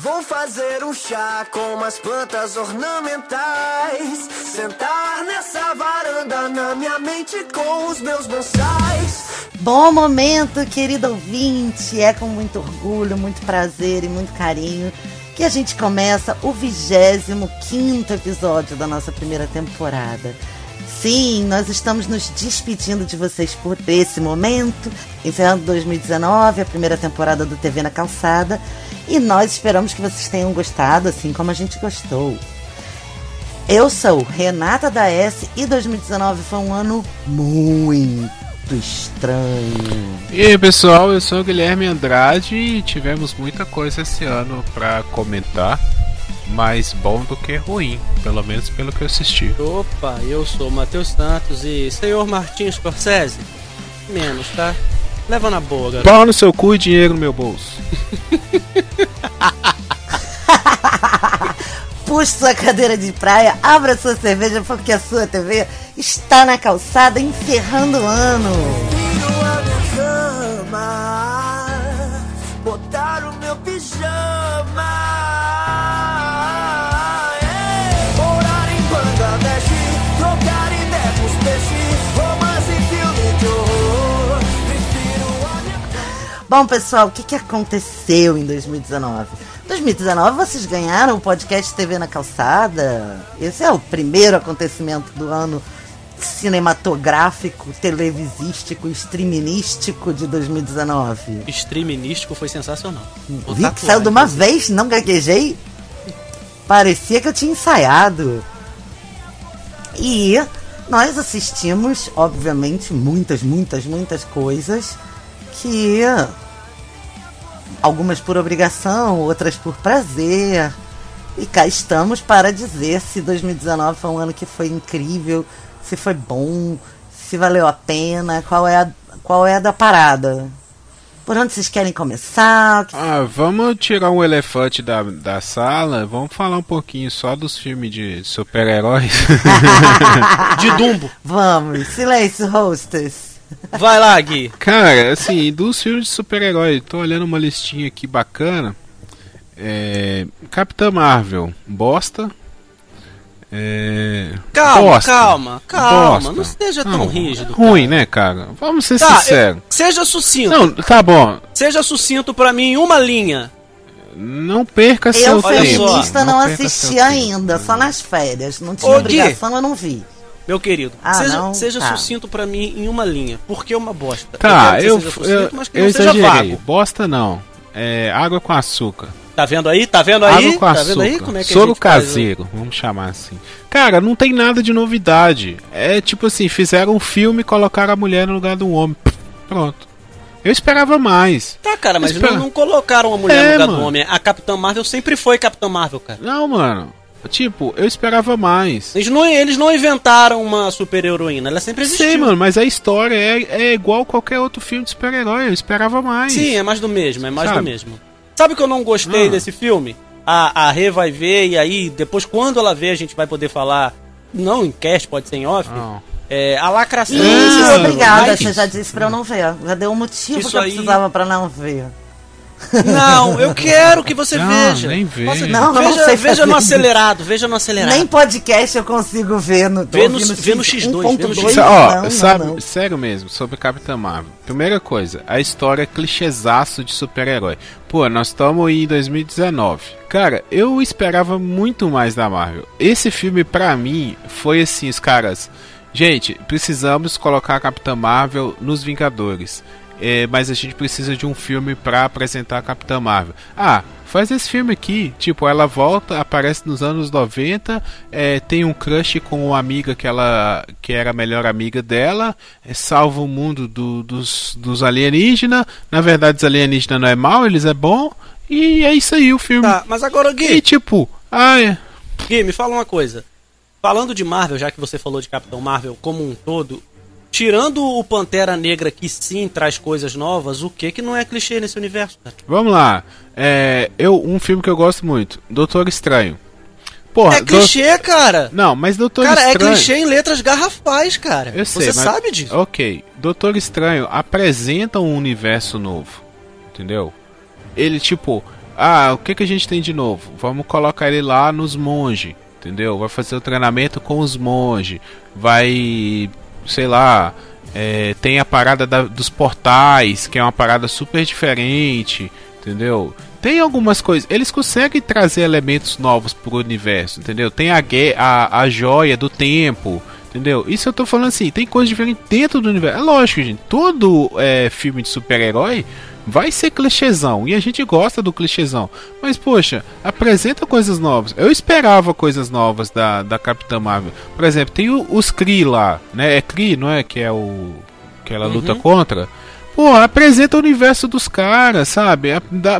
Vou fazer um chá com umas plantas ornamentais. Sentar nessa varanda na minha mente com os meus bonsais. Bom momento, querido ouvinte. É com muito orgulho, muito prazer e muito carinho que a gente começa o 25 episódio da nossa primeira temporada. Sim, nós estamos nos despedindo de vocês por esse momento, encerrando 2019, a primeira temporada do TV na Calçada, e nós esperamos que vocês tenham gostado, assim como a gente gostou. Eu sou Renata da S e 2019 foi um ano muito estranho. E aí pessoal, eu sou o Guilherme Andrade e tivemos muita coisa esse ano para comentar. Mais bom do que ruim, pelo menos pelo que eu assisti. Opa, eu sou Matheus Santos e senhor Martins Scorsese. Menos, tá? Leva na boa, galera. Pau no seu cu e dinheiro no meu bolso. Puxe sua cadeira de praia, abra sua cerveja porque a sua TV está na calçada encerrando o ano. Bom, pessoal, o que, que aconteceu em 2019? 2019 vocês ganharam o podcast TV na Calçada. Esse é o primeiro acontecimento do ano cinematográfico, televisístico, streaminístico de 2019. Streaminístico foi sensacional. Vou Vi que saiu de uma vez, não gaguejei. Parecia que eu tinha ensaiado. E nós assistimos, obviamente, muitas, muitas, muitas coisas que algumas por obrigação, outras por prazer. E cá estamos para dizer se 2019 foi um ano que foi incrível, se foi bom, se valeu a pena, qual é a, qual é a da parada. Por onde vocês querem começar? Ah, vamos tirar um elefante da, da sala, vamos falar um pouquinho só dos filmes de super-heróis. De Dumbo. Vamos, silêncio, hostess. Vai lá, Gui. Cara, assim, dos filmes de super-herói, tô olhando uma listinha aqui bacana. É, Capitã Marvel, bosta. É, Calma, bosta. calma, calma. Bosta. Não seja tão Não, rígido. Ruim, cara. né, cara? Vamos ser Tá, sinceros. eu- seja sucinto. Não, tá bom. Seja sucinto pra mim em uma linha. Não perca Eu, seu tempo. feminista, não, perca assisti ainda, só nas férias. Não tinha Ô, obrigação, eu não vi. Meu querido, Ah, seja, não? seja Tá. sucinto pra mim em uma linha. Porque é uma bosta. Tá, eu, eu, seja sucinto, mas que eu não seja exagerei. vago. Bosta não. É água com açúcar. Tá vendo aí? Tá vendo aí? água com tá açúcar. vendo aí como é que Soro faz, né? caseiro, vamos chamar assim. Cara, não tem nada de novidade. É tipo assim, fizeram um filme e colocaram a mulher no lugar do homem. Pronto. Eu esperava mais. Tá, cara, mas Espera. não, não colocaram a mulher É, no lugar mano. do homem. A Capitã Marvel sempre foi Capitã Marvel, cara. Não, mano. Tipo, eu esperava mais. Eles não, eles não inventaram uma super-heroína, ela sempre existiu. Sei, mano, mas a história é, é igual qualquer outro filme de super-herói. Eu esperava mais. Sim, é mais do mesmo, é mais Sabe? do mesmo. Sabe o que eu não gostei Ah. desse filme? A, a Rê vai ver e aí, depois, quando ela ver, a gente vai poder falar. Não em cast, pode ser em off. Não. É, a lacração. Ih, Ah, obrigada, Mas- você já disse pra eu não ver. Já deu um motivo Isso que eu aí- precisava pra não ver. Não, eu quero que você Não, veja. nem vê. Nossa, Não, não veja, sei veja no acelerado, veja no acelerado. Nem podcast eu consigo ver no, Vê no- vê no X2, vê no 1.2, Sa- Ó, não, sabe, não, não. sério mesmo, sobre Capitã Marvel. Primeira coisa, a história é clichêzaço de super-herói. Pô, nós estamos em 2019. Cara, eu esperava muito mais da Marvel. Esse filme, pra mim, foi assim, os caras. Gente, precisamos colocar a Capitã Marvel nos Vingadores. É, mas a gente precisa de um filme pra apresentar a Capitã Marvel. Ah, faz esse filme aqui. Tipo, ela volta, aparece nos anos 90, é, tem um crush com uma amiga que ela que era a melhor amiga dela, é, salva o mundo do- dos, dos alienígenas. Na verdade, os alienígenas não é mal, eles é bom. E é isso aí o filme. Tá, mas agora, E Gui, tipo, ah, é. Gui, me fala uma coisa. Falando de Marvel, já que você falou de Capitão Marvel como um todo, tirando o Pantera Negra que sim traz coisas novas, o que que não é clichê nesse universo, cara? Vamos lá. É, eu, um filme que eu gosto muito, Doutor Estranho. Porra, É Do- clichê, cara. Não, mas Doutor Cara, é Estranho. clichê em letras garrafais, cara. Eu sei, Você mas- sabe disso. Ok, Doutor Estranho apresenta um universo novo, entendeu? Ele, tipo, Ah, o que, que a gente tem de novo? Vamos colocar ele lá nos monges, entendeu? Vai fazer o treinamento com os monges. Vai, sei lá, é, tem a parada da, dos portais, que é uma parada super diferente, entendeu? Tem algumas coisas. Eles conseguem trazer elementos novos pro universo, entendeu? Tem a, a, a joia do tempo, entendeu? Isso eu tô falando assim, tem coisas diferentes dentro do universo. É lógico, gente. Todo é, filme de super-herói vai ser clichêzão e a gente gosta do clichêzão. Mas poxa, apresenta coisas novas. Eu esperava coisas novas da, da Capitã Marvel. Por exemplo, tem o, os Kree lá, né? É Kree, não é? Que é o que ela luta uhum. contra. Pô, apresenta o universo dos caras, sabe?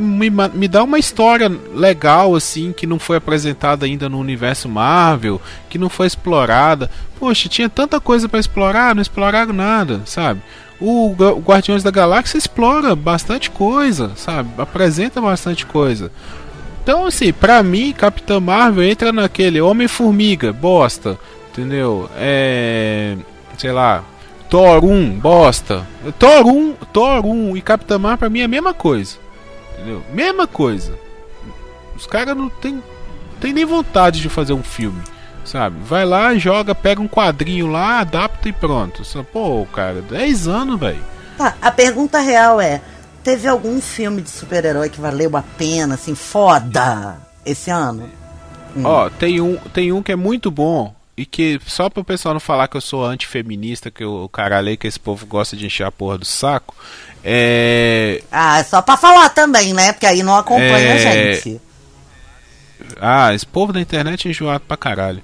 Me, me dá uma história legal, assim, que não foi apresentada ainda no universo Marvel, que não foi explorada. Poxa, tinha tanta coisa para explorar, não exploraram nada, sabe? O, Guardiões da Galáxia explora bastante coisa, sabe? Apresenta bastante coisa. Então, assim, pra mim, Capitã Marvel entra naquele Homem-Formiga, bosta, entendeu? É. Sei lá, Thor 1, bosta. Thor 1, Thor 1 e Capitã Marvel pra mim é a mesma coisa. Entendeu? Mesma coisa. Os caras não tem, tem nem vontade de fazer um filme. Sabe? Vai lá, joga, pega um quadrinho lá, adapta e pronto. Pô, cara, 10 anos, velho. Tá, a pergunta real é: teve algum filme de super-herói que valeu a pena, assim, foda, esse ano? Hum. Ó, tem um, tem um que é muito bom, e que só para o pessoal não falar que eu sou antifeminista, que o caralho que esse povo gosta de encher a porra do saco. É. Ah, é só pra falar também, né? Porque aí não acompanha é... a gente. Ah, esse povo da internet é enjoado pra caralho.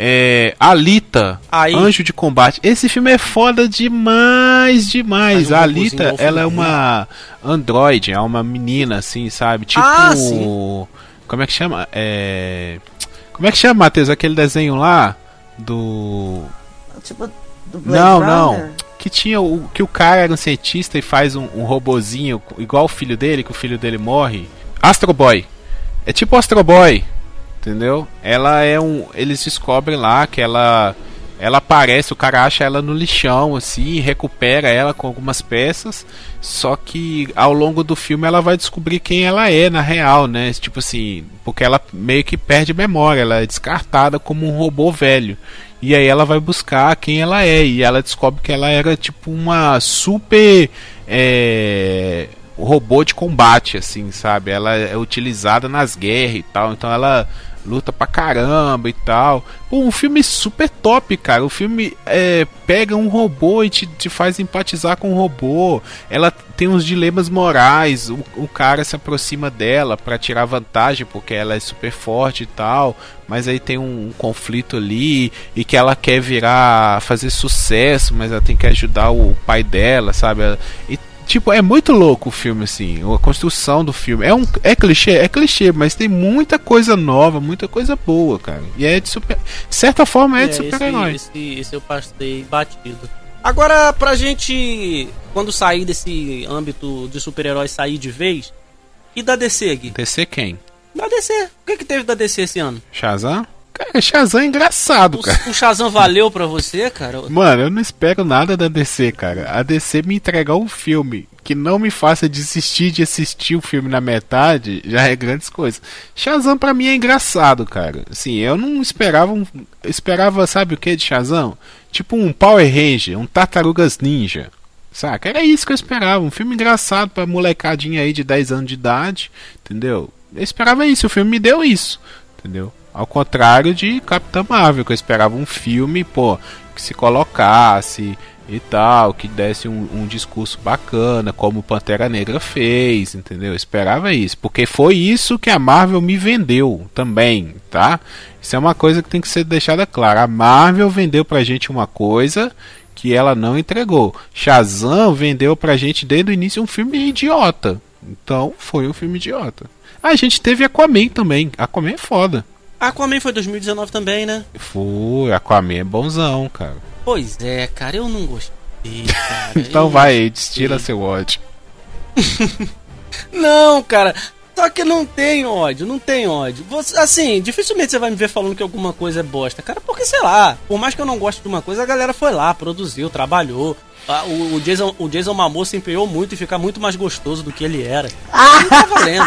É, Alita, aí. Anjo de Combate. Esse filme é foda demais, demais. Um a Alita, ela é uma android, é uma menina, assim, sabe? Tipo. Ah, como é que chama? É. Como é que chama, Matheus? Aquele desenho lá? do. Tipo, do Blade Não, Runner? não. Que tinha o. Que o cara era um cientista e faz um, um robozinho igual o filho dele, que o filho dele morre. Astro Boy. É tipo Astro Boy. Entendeu? Ela é um. Eles descobrem lá que ela. Ela aparece, o cara acha ela no lixão, assim, recupera ela com algumas peças. Só que ao longo do filme ela vai descobrir quem ela é na real, né? Tipo assim, porque ela meio que perde memória, ela é descartada como um robô velho. E aí ela vai buscar quem ela é e ela descobre que ela era tipo uma super é, robô de combate, assim, sabe? Ela é utilizada nas guerras e tal, então ela luta pra caramba e tal. Pô, um filme super top, cara. O filme é, pega um robô e te, te faz empatizar com o robô. Ela tem uns dilemas morais. O, o cara se aproxima dela para tirar vantagem porque ela é super forte e tal. Mas aí tem um, um, conflito ali e que ela quer virar, fazer sucesso, mas ela tem que ajudar o pai dela, sabe? E Tipo, é muito louco o filme, assim. A construção do filme. É um é clichê, é clichê, mas tem muita coisa nova, muita coisa boa, cara. E é de super. De certa forma é, é de super-herói. Esse, esse, esse eu passei batido. Agora, pra gente, quando sair desse âmbito de super-heróis, sair de vez, e da DC, Gui? DC quem? Da DC. O que, que teve da DC esse ano? Shazam? Cara, Shazam é engraçado, o, cara. O Shazam valeu pra você, cara? Mano, eu não espero nada da DC, cara. A DC me entregar um filme que não me faça desistir de assistir o filme na metade já é grandes coisas. Shazam pra mim é engraçado, cara. Assim, eu não esperava um. Esperava, sabe o que de Shazam? Tipo um Power Ranger, um Tartarugas Ninja. Saca? Era isso que eu esperava. Um filme engraçado pra molecadinha aí de 10 anos de idade. Entendeu? Eu esperava isso. O filme me deu isso. Entendeu? Ao contrário de Capitã Marvel, que eu esperava um filme, pô, que se colocasse e tal, que desse um, um, discurso bacana, como Pantera Negra fez, entendeu? Eu esperava isso, porque foi isso que a Marvel me vendeu também, tá? Isso é uma coisa que tem que ser deixada clara. A Marvel vendeu pra gente uma coisa que ela não entregou. Shazam vendeu pra gente desde o início um filme idiota. Então, foi um filme idiota. A gente teve Aquaman também. Aquaman é foda. Aquaman foi 2019 também, né? Foi, Aquaman é bonzão, cara. Pois é, cara, eu não gostei, cara. então eu vai, destila seu ódio. não, cara. Só que não tem ódio, não tem ódio. Você, assim, dificilmente você vai me ver falando que alguma coisa é bosta, cara, porque sei lá, por mais que eu não goste de uma coisa, a galera foi lá, produziu, trabalhou. O, o, Jason, o Jason Momoa se empenhou muito e fica muito mais gostoso do que ele era. Ah! Não tá valendo.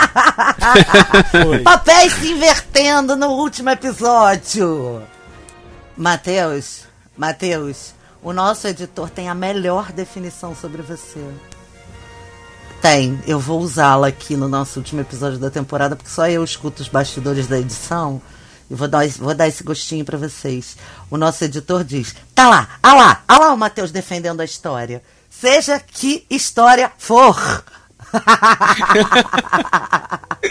Papéis se invertendo no último episódio. Matheus, Matheus, o nosso editor tem a melhor definição sobre você. Tem, eu vou usá-la aqui no nosso último episódio da temporada, porque só eu escuto os bastidores da edição. E vou dar, vou dar esse gostinho para vocês. O nosso editor diz: tá lá, ah lá, ah lá o Matheus defendendo a história. Seja que história for.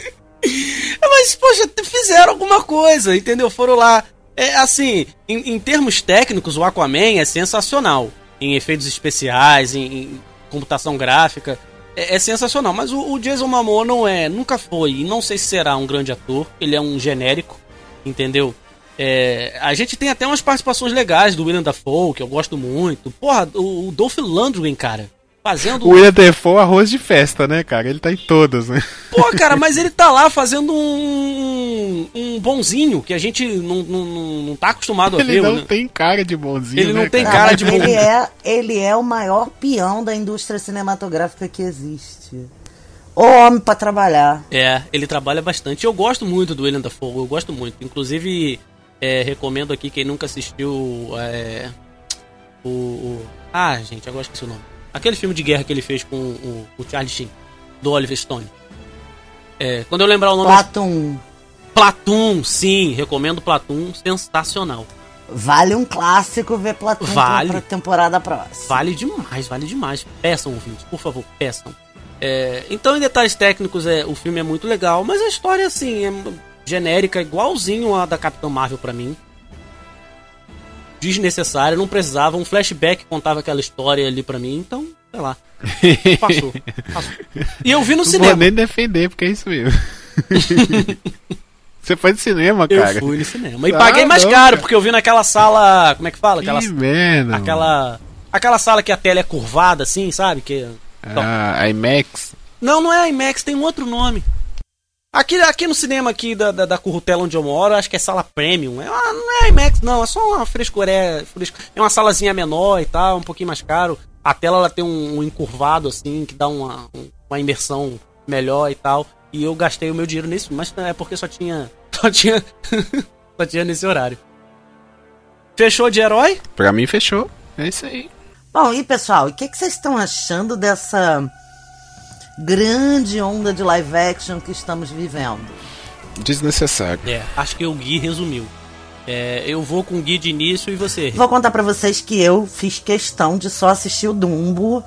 Mas, poxa, fizeram alguma coisa, entendeu? Foram lá. É assim, em, em termos técnicos, o Aquaman é sensacional. Em efeitos especiais, em, em computação gráfica é, é sensacional. Mas o, o, Jason Momoa não é, nunca foi e não sei se será um grande ator. Ele é um genérico, entendeu? É, a gente tem até umas participações legais do William Dafoe, que eu gosto muito. Porra, o, o Dolph Lundgren, cara. Fazendo. O William Defoe arroz de festa, né, cara? Ele tá em todas, né? Pô, cara, mas ele tá lá fazendo um, um bonzinho que a gente não, não, não tá acostumado ele a ver. Ele não né? tem cara de bonzinho. Ele não né, tem cara, cara de bonzinho. Ele é, ele é o maior peão da indústria cinematográfica que existe. O homem para trabalhar. É, ele trabalha bastante. Eu gosto muito do William Dafoe, eu gosto muito. Inclusive, é, recomendo aqui quem nunca assistiu é, o, o, Ah, gente, agora esqueci o nome. Aquele filme de guerra que ele fez com o, o Charlie Sheen, do Oliver Stone. É, quando eu lembrar o nome. Platum. Platum, sim, recomendo Platum, sensacional. Vale um clássico ver Platum vale. pra temporada próxima. Vale demais, vale demais. Peçam, ouvintes, por favor, peçam. É, então, em detalhes técnicos, é, o filme é muito legal, mas a história, assim, é genérica, igualzinho a da Capitã Marvel para mim desnecessária, não precisava. Um flashback contava aquela história ali pra mim, então, sei lá. Passou. passou. E eu vi no não cinema. Não vou nem defender, porque é isso mesmo. Você foi no cinema, cara? Eu fui no cinema. E ah, paguei mais não, caro, cara. porque eu vi naquela sala. Como é que fala? Aquela, que merda, aquela. Aquela sala que a tela é curvada, assim, sabe? Que, então, ah, IMAX? Não, não é IMAX, tem um outro nome. Aqui, aqui no cinema aqui da, da, da Currutela onde eu moro, acho que é sala premium. É uma, não é IMAX, não, é só uma frescuré. Fresco, é uma salazinha menor e tal, um pouquinho mais caro. A tela ela tem um, um encurvado assim, que dá uma, uma imersão melhor e tal. E eu gastei o meu dinheiro nisso, mas é porque só tinha. Só tinha. só tinha nesse horário. Fechou de herói? Pra mim fechou. É isso aí. Bom, e pessoal, o que, que vocês estão achando dessa grande onda de live action que estamos vivendo. Desnecessário. É, acho que o Gui resumiu. É, eu vou com o Gui de início e você. Vou contar para vocês que eu fiz questão de só assistir o Dumbo,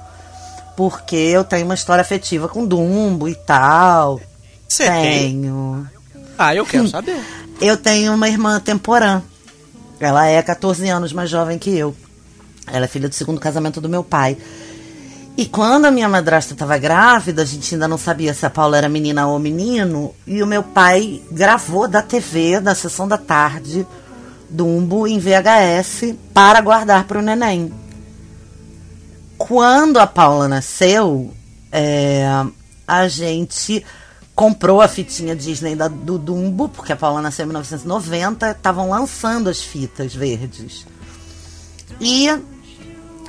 porque eu tenho uma história afetiva com Dumbo e tal. Você tenho. Tem? Ah, eu quero saber. Eu tenho uma irmã temporã. Ela é 14 anos mais jovem que eu. Ela é filha do segundo casamento do meu pai. E quando a minha madrasta estava grávida, a gente ainda não sabia se a Paula era menina ou menino, e o meu pai gravou da TV, da sessão da tarde, Dumbo em VHS para guardar para o neném. Quando a Paula nasceu, é, a gente comprou a fitinha Disney da, do Dumbo, porque a Paula nasceu em 1990, estavam lançando as fitas verdes. E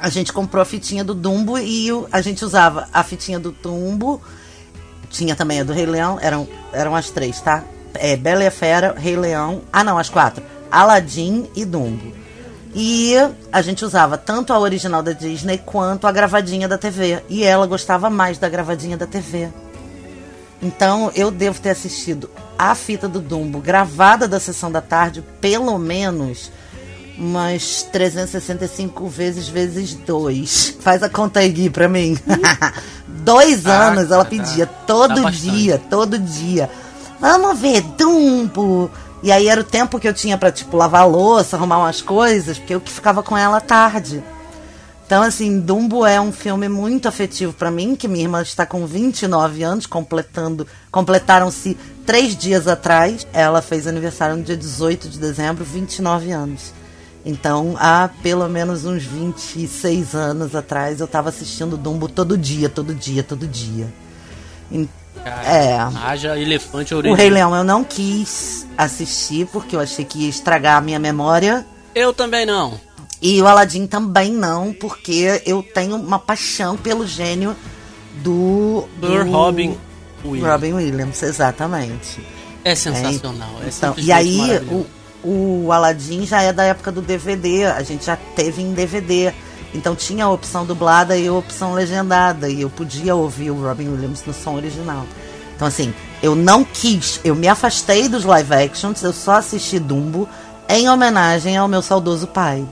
a gente comprou a fitinha do Dumbo e a gente usava a fitinha do Dumbo. Tinha também a do Rei Leão, eram, eram as três, tá? É, Bela e a Fera, Rei Leão. Ah, não, as quatro. Aladdin e Dumbo. E a gente usava tanto a original da Disney quanto a gravadinha da TV. E ela gostava mais da gravadinha da TV. Então eu devo ter assistido a fita do Dumbo gravada da sessão da tarde, pelo menos umas 365 vezes vezes 2. Faz a conta aí, Gui, pra mim. Dois ah, anos ela pedia todo tá dia, todo dia. Vamos ver Dumbo. E aí era o tempo que eu tinha para tipo lavar louça, arrumar umas coisas, porque eu que ficava com ela à tarde. Então, assim, Dumbo é um filme muito afetivo para mim, que minha irmã está com 29 anos, completando, completaram-se três dias atrás. Ela fez aniversário no dia 18 de dezembro, 29 anos. Então, há pelo menos uns 26 anos atrás, eu estava assistindo Dumbo todo dia, todo dia, todo dia. cara. É. Haja elefante O orelhudo. Rei Leão eu não quis assistir porque eu achei que ia estragar a minha memória. Eu também não. E o Aladdin também não, porque eu tenho uma paixão pelo gênio do. Do Robin Williams. Robin Williams, exatamente. É sensacional. É, Então, e aí, o, o Aladdin já é da época do DVD, a gente já teve em DVD. Então tinha a opção dublada e a opção legendada. E eu podia ouvir o Robin Williams no som original. Então, assim, eu não quis, eu me afastei dos live actions, eu só assisti Dumbo em homenagem ao meu saudoso pai.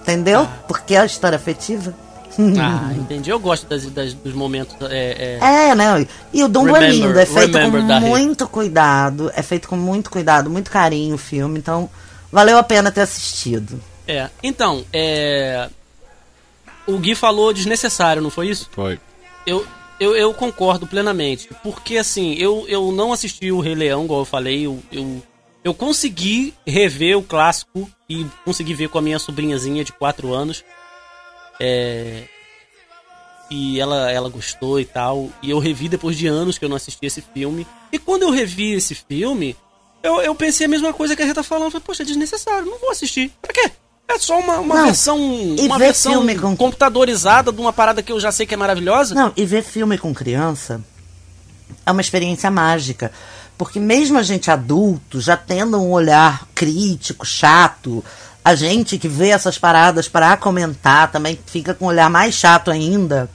Entendeu? Porque é a história afetiva. Ah, entendi. Eu gosto das, das- dos momentos. É, é, É, né? E o Dumbo é Remember- lindo, é feito com muito cuidado, é feito com muito cuidado, muito carinho o filme, então valeu a pena ter assistido. é. Então, é. O Gui falou desnecessário, não foi isso? Foi. Eu, eu, eu concordo plenamente. Porque, assim, eu, eu não assisti o Rei Leão, igual eu falei. Eu, eu, eu consegui rever o clássico e consegui ver com a minha sobrinhazinha de 4 anos. É, e ela, ela gostou e tal. E eu revi depois de anos que eu não assisti esse filme. E quando eu revi esse filme, eu, eu pensei a mesma coisa que a Rita falando. Eu Falei, poxa, é desnecessário, não vou assistir. Pra quê? É só uma, uma Não, versão. Uma ver versão com- computadorizada de uma parada que eu já sei que é maravilhosa. Não, e ver filme com criança é uma experiência mágica. Porque mesmo a gente adulto, já tendo um olhar crítico, chato, a gente que vê essas paradas para comentar também fica com um olhar mais chato ainda.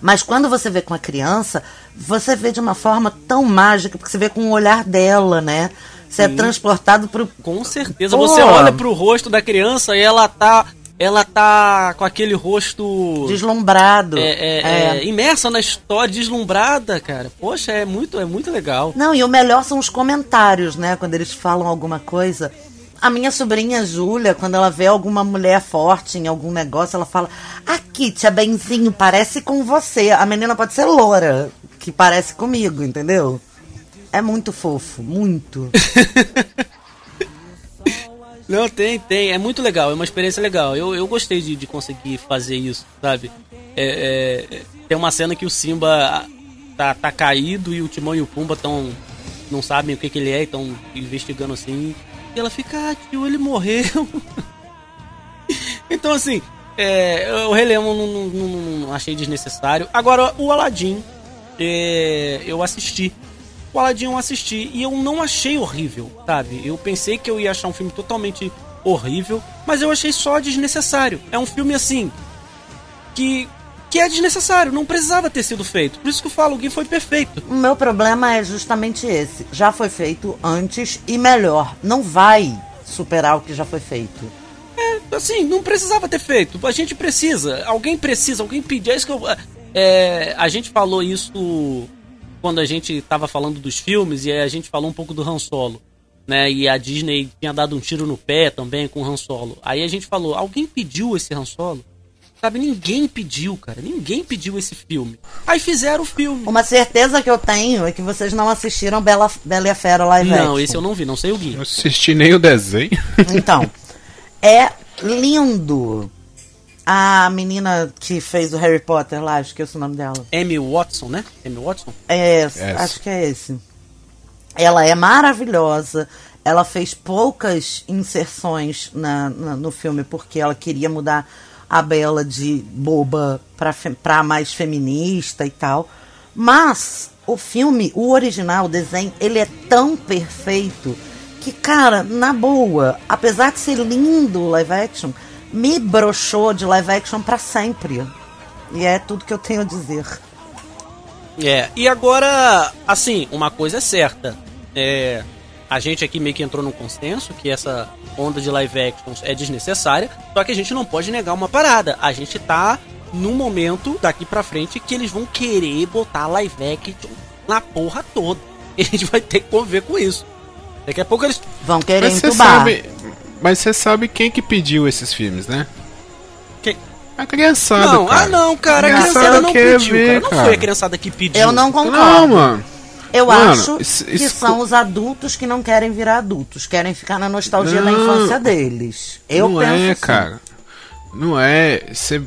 Mas quando você vê com a criança, você vê de uma forma tão mágica, porque você vê com o olhar dela, né? Você é transportado pro. Com certeza. Pô. Você olha pro rosto da criança e ela tá. Ela tá com aquele rosto. Deslumbrado. é, é, é, imersa na história, deslumbrada, cara. Poxa, é muito, é muito legal. Não, e o melhor são os comentários, né? Quando eles falam alguma coisa. A minha sobrinha Júlia, quando ela vê alguma mulher forte em algum negócio, ela fala: Aqui, tia Benzinho, parece com você. A menina pode ser loura, que parece comigo, entendeu? É muito fofo, muito. Não, tem, tem. É muito legal, é uma experiência legal. Eu, eu gostei de, de conseguir fazer isso, sabe? É, é, tem uma cena que o Simba tá, tá caído e o Timão e o Pumba tão, não sabem o que, que ele é, estão investigando assim. E ela fica, ah, tio, ele morreu. então, assim, é, o Rei não, não- não- não achei desnecessário. Agora, o Aladdin, é, eu assisti. O Aladdin eu assisti e eu não achei horrível, sabe? Eu pensei que eu ia achar um filme totalmente horrível, mas eu achei só desnecessário. É um filme assim que que é desnecessário, não precisava ter sido feito. Por isso que eu falo, o Gui foi perfeito. O meu problema é justamente esse. Já foi feito antes e melhor. Não vai superar o que já foi feito. Assim, não precisava ter feito. A gente precisa. Alguém precisa, alguém pediu. É isso que eu. é, a gente falou isso quando a gente tava falando dos filmes e a gente falou um pouco do Han Solo. Né? E a Disney tinha dado um tiro no pé também com o Han Solo. Aí a gente falou: alguém pediu esse Han Solo? Sabe, ninguém pediu, cara. Ninguém pediu esse filme. Aí fizeram o filme. Uma certeza que eu tenho é que vocês não assistiram Bela, Bela e a Fera live Não, action. esse eu não vi, não sei o Gui. Não assisti nem o desenho. Então, é lindo. A menina que fez o Harry Potter lá, esqueço o nome dela. Amy Watson, né? Amy Watson? É, Essa. acho que é esse. Ela é maravilhosa. Ela fez poucas inserções na, na- no filme porque ela queria mudar a Bela de boba pra mais feminista e tal. Mas o filme, o original, o desenho, ele é tão perfeito que, cara, na boa, apesar de ser lindo o live action, me broxou de live action pra sempre. E é tudo que eu tenho a dizer. É, e agora, assim, uma coisa é certa. É, a gente aqui meio que entrou num consenso que essa onda de live actions é desnecessária, só que a gente não pode negar uma parada. A gente tá num momento daqui pra frente que eles vão querer botar live action na porra toda. E a gente vai ter que conviver com isso. Daqui a pouco eles. Vão querer Mas entubar. sabe. Mas você sabe quem que pediu esses filmes, né? Quem? A criançada. Não, cara. ah não, cara, a Criançada criançada não pediu, ver, cara. Não cara. foi a criançada que pediu. Eu não concordo. Não, mano. Eu Mano, acho isso- que isso- são os adultos que não querem virar adultos, querem ficar na nostalgia da Não. infância deles. Eu não penso é, assim. cara. Não é. Você.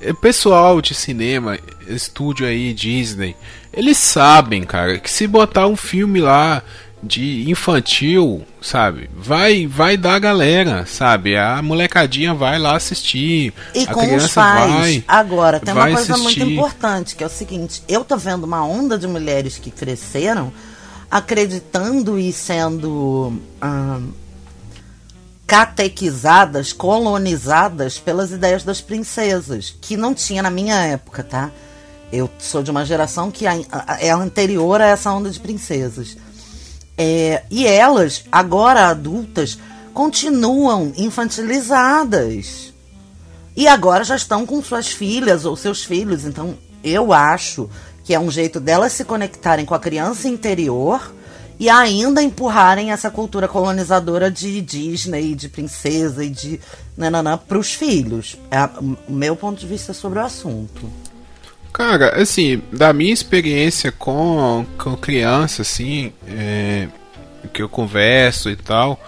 é, pessoal de cinema, estúdio aí, Disney, eles sabem, cara, que se botar um filme lá de infantil, sabe? Vai vai dar galera, sabe? A molecadinha vai lá assistir. E a com criança os pais. vai. Agora, tem uma coisa assistir. muito importante, que é o seguinte, eu tô vendo uma onda de mulheres que cresceram acreditando e sendo ahn, catequizadas, colonizadas pelas ideias das princesas, que não tinha na minha época, tá? Eu sou de uma geração que a- a- é anterior a essa onda de princesas. É, e elas, agora adultas, continuam infantilizadas. E agora já estão com suas filhas ou seus filhos. Então, eu acho que é um jeito delas se conectarem com a criança interior e ainda empurrarem essa cultura colonizadora de Disney, de princesa e de nananã para os filhos. É o meu ponto de vista sobre o assunto. Cara, assim, da minha experiência com, com criança, assim, é, que eu converso e tal,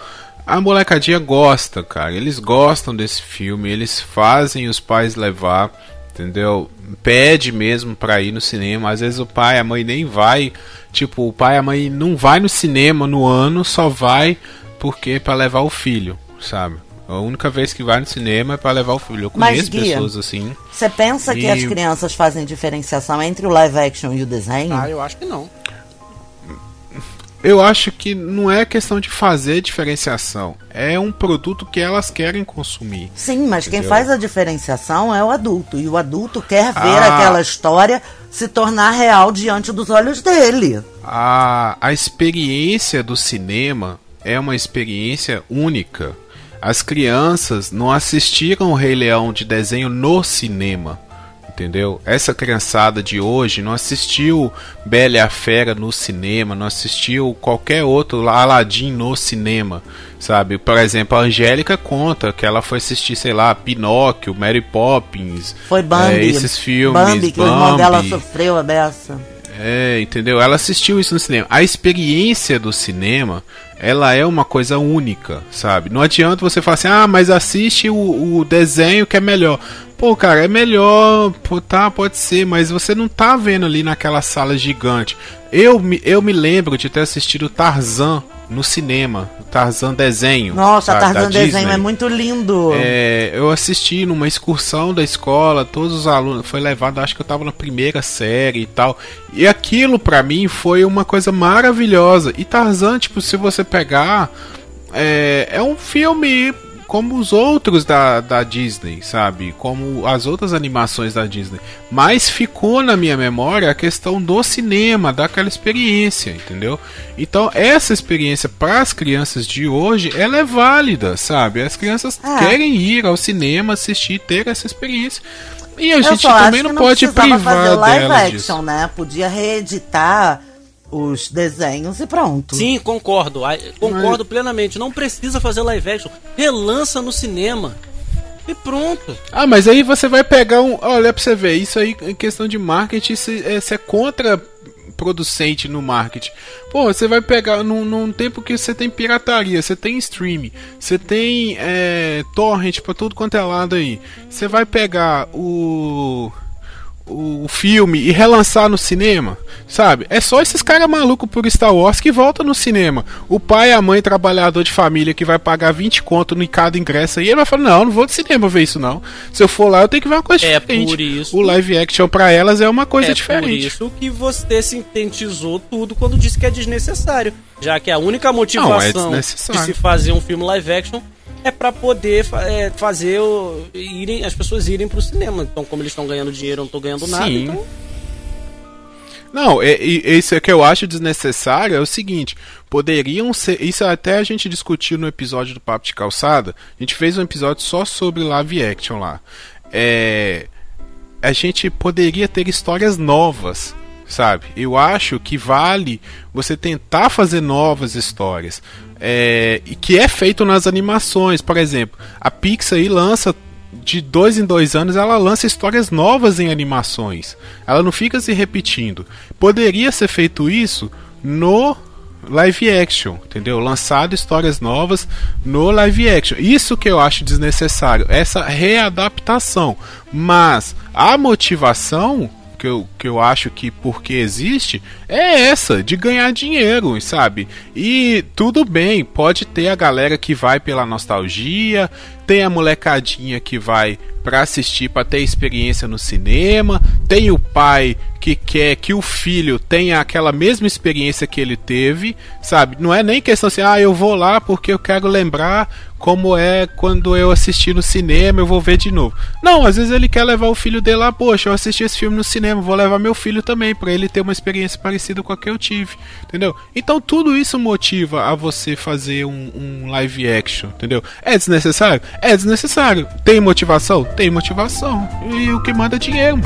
a molecadinha gosta, cara. Eles gostam desse filme, eles fazem os pais levar, entendeu? Pede mesmo pra ir no cinema. Às vezes o pai a mãe nem vai. Tipo, o pai a mãe não vai no cinema no ano, só vai porque pra levar o filho, sabe? A única vez que vai no cinema é pra levar o filho. Eu Mas, conheço Guia, pessoas assim. Você pensa que E- as crianças fazem diferenciação entre o live action e o desenho? Ah, eu acho que não. Eu acho que não é questão de fazer diferenciação. É um produto que elas querem consumir. Sim, mas quem Entendeu? faz a diferenciação é o adulto. E o adulto quer ver Ah. aquela história se tornar real diante dos olhos dele. A, a experiência do cinema é uma experiência única. As crianças não assistiram o Rei Leão de desenho no cinema. Entendeu? Essa criançada de hoje não assistiu Bela e a Fera no cinema, não assistiu qualquer outro Aladdin no cinema, sabe? Por exemplo, a Angélica conta que ela foi assistir, sei lá, Pinóquio, Mary Poppins, Foi Bambi. é, esses filmes, Bambi, que o irmão dela Bambi. sofreu a beça. É, entendeu? Ela assistiu isso no cinema. A experiência do cinema, ela é uma coisa única, sabe? Não adianta você falar assim, ah, mas assiste o, o desenho que é melhor. Pô, cara, é melhor, pô, tá, pode ser, mas você não tá vendo ali naquela sala gigante. Eu eu me lembro de ter assistido Tarzan no cinema, Tarzan desenho. Nossa, da Tarzan Desenho Disney. é muito lindo. É, eu assisti numa excursão da escola, todos os alunos foi levado, acho que eu tava na primeira série e tal. E aquilo pra mim foi uma coisa maravilhosa. E Tarzan, tipo, se você pegar, é, é um filme como os outros da, da Disney, sabe? Como as outras animações da Disney. Mas ficou na minha memória a questão do cinema, daquela experiência, entendeu? Então, essa experiência para as crianças de hoje, ela é válida, sabe? As crianças É. querem ir ao cinema, assistir, ter essa experiência. E a Eu gente também que não pode precisava fazer privar live delas action, disso. né? Podia reeditar os desenhos e pronto. Sim, concordo. Concordo plenamente. Não precisa fazer live action. Relança no cinema. E pronto. Ah, mas aí você vai pegar um. Olha pra você ver, isso aí em questão de marketing, isso é, isso é contraproducente no marketing. Pô, você vai pegar num, num tempo que você tem pirataria, você tem streaming, você tem é, torrent pra tudo quanto é lado aí. Você vai pegar o. O filme e relançar no cinema, sabe? É só esses caras malucos por Star Wars que voltam no cinema. O pai e a mãe, trabalhador de família, que vai pagar 20 conto em cada ingresso aí, ele vai falar: Não, não vou no cinema ver isso, não. Se eu for lá, eu tenho que ver uma coisa É diferente. por isso- O live action pra elas é uma coisa é por diferente. isso que você sintetizou tudo quando disse que é desnecessário. Já que a única motivação de desnecessário. se fazer um filme live action é pra poder fa- é, fazer o- irem, as pessoas irem pro cinema. Então, como eles estão ganhando dinheiro, eu não tô ganhando nada. Sim. Então, Não, é, e- isso é que eu acho desnecessário é o seguinte: poderiam ser. Isso até a gente discutiu no episódio do Papo de Calçada. A gente fez um episódio só sobre live action lá. É, a gente poderia ter histórias novas, sabe? Eu acho que vale você tentar fazer novas histórias. É, e que é feito nas animações, por exemplo. A Pixar aí lança de dois em dois anos ela lança histórias novas em animações. Ela não fica se repetindo. Poderia ser feito isso no live action, entendeu? Lançado histórias novas no live action. Isso que eu acho desnecessário, essa readaptação. Mas a motivação que eu, que eu acho que porque existe é essa, de ganhar dinheiro, sabe? E tudo bem, pode ter a galera que vai pela nostalgia, tem a molecadinha que vai para assistir, para ter experiência no cinema, tem o pai que quer que o filho tenha aquela mesma experiência que ele teve, sabe? Não é nem questão assim, ah, eu vou lá porque eu quero lembrar como é quando eu assisti no cinema, eu vou ver de novo. Não, às vezes ele quer levar o filho dele lá, poxa, eu assisti esse filme no cinema, vou levar meu filho também para ele ter uma experiência parecida com a que eu tive, entendeu? Então tudo isso motiva a você fazer um, um live action, entendeu? É desnecessário? É desnecessário. Tem motivação? Tem motivação. E o que manda é dinheiro.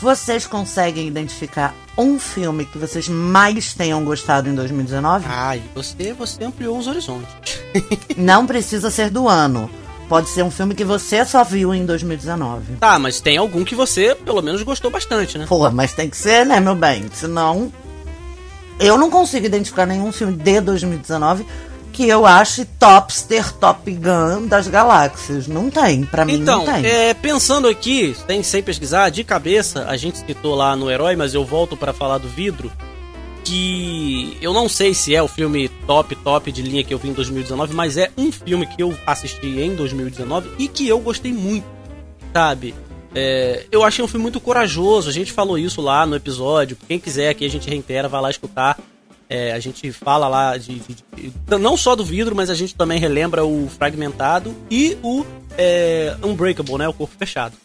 Vocês conseguem identificar um filme que vocês mais tenham gostado em 2019? Ai, você, você ampliou os horizontes. Não precisa ser do ano. Pode ser um filme que você só viu em 2019. Tá, mas tem algum que você, pelo menos, gostou bastante, né? Pô, mas tem que ser, né, meu bem? Senão. Eu não consigo identificar nenhum filme de 2019 que eu ache topster Top Gun das galáxias. Não tem, para mim então, não tem. É, pensando aqui, tem sem pesquisar, de cabeça, a gente citou lá no Herói, mas eu volto para falar do vidro. Que eu não sei se é o filme top, top de linha que eu vi em 2019, mas é um filme que eu assisti em 2019 e que eu gostei muito, sabe? É, eu achei um filme muito corajoso, a gente falou isso lá no episódio. Quem quiser aqui a gente reitera, vai lá escutar. É, a gente fala lá de, de, de, não só do vidro, mas a gente também relembra o fragmentado e o é, Unbreakable, né? O corpo fechado.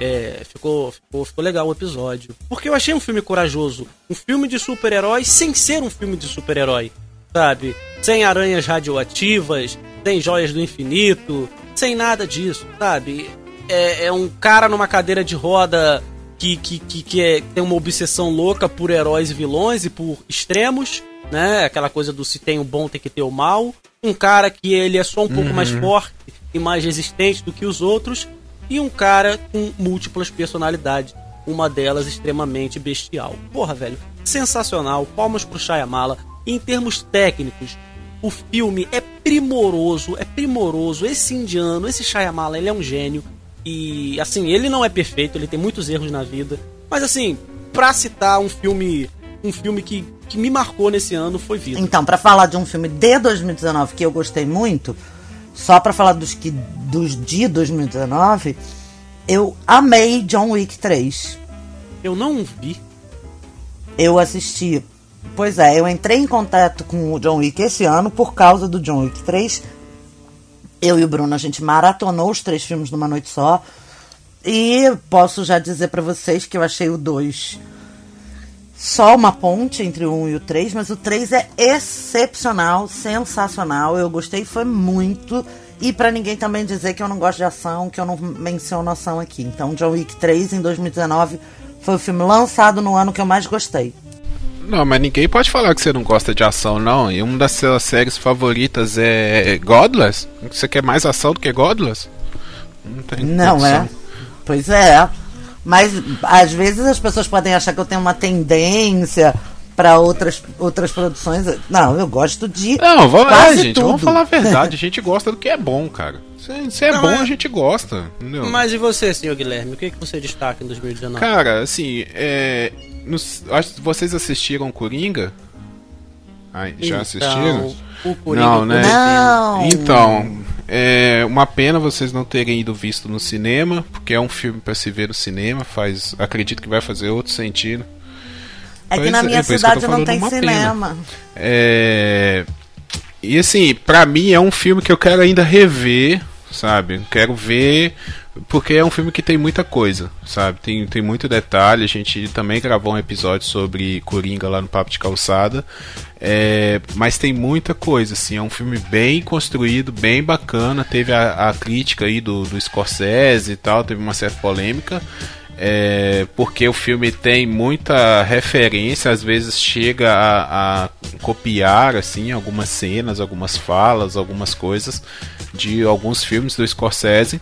É, ficou, ficou, ficou legal o episódio. Porque eu achei um filme corajoso. Um filme de super-herói sem ser um filme de super-herói. Sabe? Sem aranhas radioativas, sem joias do infinito, sem nada disso, sabe? É, é um cara numa cadeira de roda que, que, que, que é, tem uma obsessão louca por heróis e vilões e por extremos, né? Aquela coisa do se tem o bom tem que ter o mal. Um cara que ele é só um pouco mais Uhum. forte e mais resistente do que os outros. E um cara com múltiplas personalidades. Uma delas extremamente bestial. Porra, velho. Sensacional. Palmas pro Shyamala. Em termos técnicos, o filme é primoroso. É primoroso. Esse indiano, esse Shyamala, ele é um gênio. E, assim, ele não é perfeito. Ele tem muitos erros na vida. Mas, assim, pra citar um filme... Um filme que, que me marcou nesse ano foi Vida. Então, pra falar de um filme de 2019 que eu gostei muito, só pra falar dos que dos de 2019, eu amei John Wick 3. Eu não vi. Eu assisti. Pois é, eu entrei em contato com o John Wick esse ano por causa do John Wick 3. Eu e o Bruno, a gente maratonou os três filmes numa noite só. E posso já dizer pra vocês que eu achei o 2 só uma ponte entre o 1 e o 3, mas o 3 é excepcional, sensacional. Eu gostei, foi muito. E pra ninguém também dizer que eu não gosto de ação, que eu não menciono ação aqui. Então, John Wick 3 em 2019 foi o filme lançado no ano que eu mais gostei. Não, mas ninguém pode falar que você não gosta de ação, não. E uma das suas séries favoritas é Godless? Você quer mais ação do que Godless? Não tem Não condição. é? Pois é. Mas às vezes as pessoas podem achar que eu tenho uma tendência pra outras, outras produções. Não, eu gosto de. Não, vamos lá, quase gente. tudo. Vamos falar a verdade. A gente gosta do que é bom, cara. Se, se é Não, bom, é- a gente gosta. Entendeu? Mas e você, senhor Guilherme? O que, que você destaca em 2019? Cara, assim, é. nos- acho que vocês assistiram Coringa? Ai, já assistiram? Então, o Coringa Não, né? Não. Então, é uma pena vocês não terem ido visto no cinema, porque é um filme pra se ver no cinema, faz, acredito que vai fazer outro sentido. É que na é, minha tô cidade não tem cinema. É, E assim, pra mim é um filme que eu quero ainda rever, sabe? Quero ver porque é um filme que tem muita coisa, sabe? Tem, tem muito detalhe. A gente também gravou um episódio sobre Coringa lá no Papo de Calçada. É, mas tem muita coisa, assim. É um filme bem construído, bem bacana. Teve a, a crítica aí do, do Scorsese e tal, teve uma certa polêmica. é, porque o filme tem muita referência, às vezes chega a, a, copiar assim algumas cenas, algumas falas, algumas coisas de alguns filmes do Scorsese,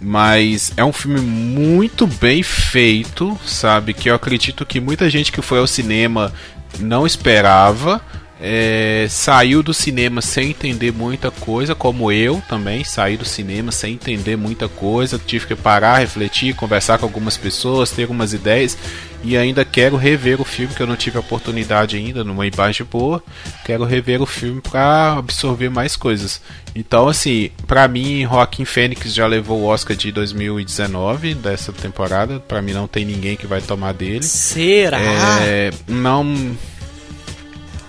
mas é um filme muito bem feito, sabe? Que eu acredito que muita gente que foi ao cinema não esperava é, saiu do cinema sem entender muita coisa, como eu também saí do cinema sem entender muita coisa. Tive que parar, refletir, conversar com algumas pessoas, ter algumas ideias e ainda quero rever o filme que eu não tive a oportunidade ainda numa imagem boa. Quero rever o filme para absorver mais coisas. Então, assim, para mim, Joaquim Fênix já levou o Oscar de 2019 dessa temporada. Para mim, não tem ninguém que vai tomar dele. Será? É, não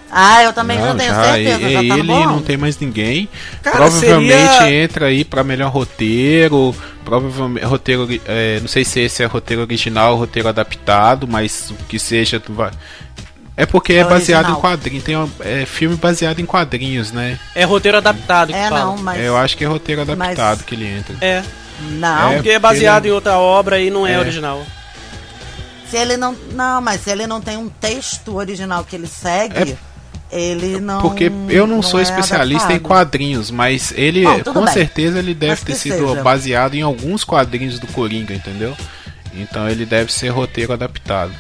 ah, eu também não, tenho já, certeza. E, já tá ele bom. não tem mais ninguém. Cara, provavelmente seria... entra aí para melhor roteiro. Provavelmente roteiro. É, não sei se esse é roteiro original ou roteiro adaptado, mas que seja. É porque é, é baseado original. em quadrinhos. Tem um, é filme baseado em quadrinhos, né? É roteiro adaptado. É, fala. não, mas. É, eu acho que é roteiro adaptado mas... que ele entra. É. Não. É, porque é baseado ele... em outra obra e não é, é. original. Se ele não. Não, mas se ele não tem um texto original que ele segue. É ele não. Porque eu não, não sou é especialista adaptado. em quadrinhos, mas ele, Bom, com bem. certeza, ele deve ter sido seja. baseado em alguns quadrinhos do Coringa, entendeu? Então ele deve ser roteiro adaptado.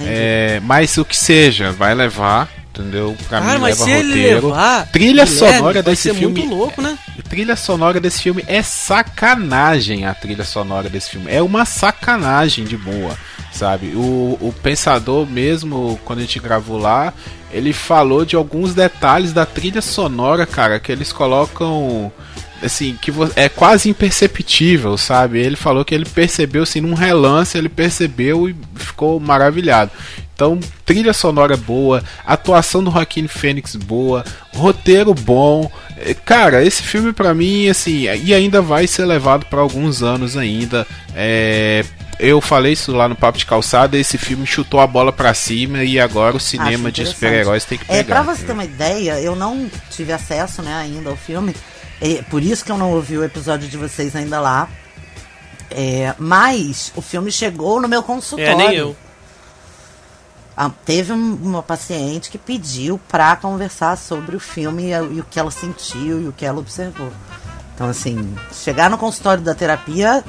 É, mas o que seja, vai levar, entendeu? Pra Cara, mim mas leva se roteiro. Ele levar, trilha sonora desse filme. Muito louco, né? Trilha sonora desse filme é sacanagem. A trilha sonora desse filme é uma sacanagem de boa, sabe? O, o pensador mesmo, quando a gente gravou lá, ele falou de alguns detalhes da trilha sonora, cara, que eles colocam assim, que é quase imperceptível, sabe? Ele falou que ele percebeu assim num relance, ele percebeu e ficou maravilhado. Então, trilha sonora boa, atuação do Joaquim Fênix boa, roteiro bom. É, cara, esse filme para mim, assim, e ainda vai ser levado para alguns anos ainda. É, eu falei isso lá no Papo de Calçada, esse filme chutou a bola para cima e agora o cinema de super-heróis tem que pegar. É, pra você ter uma ideia, eu não tive acesso né, ainda ao filme, é, por isso que eu não ouvi o episódio de vocês ainda lá. É, mas o filme chegou no meu consultório. É, nem eu. Ah, teve um, uma paciente que pediu pra conversar sobre o filme e, e o que ela sentiu e o que ela observou. Então, assim, chegar no consultório da terapia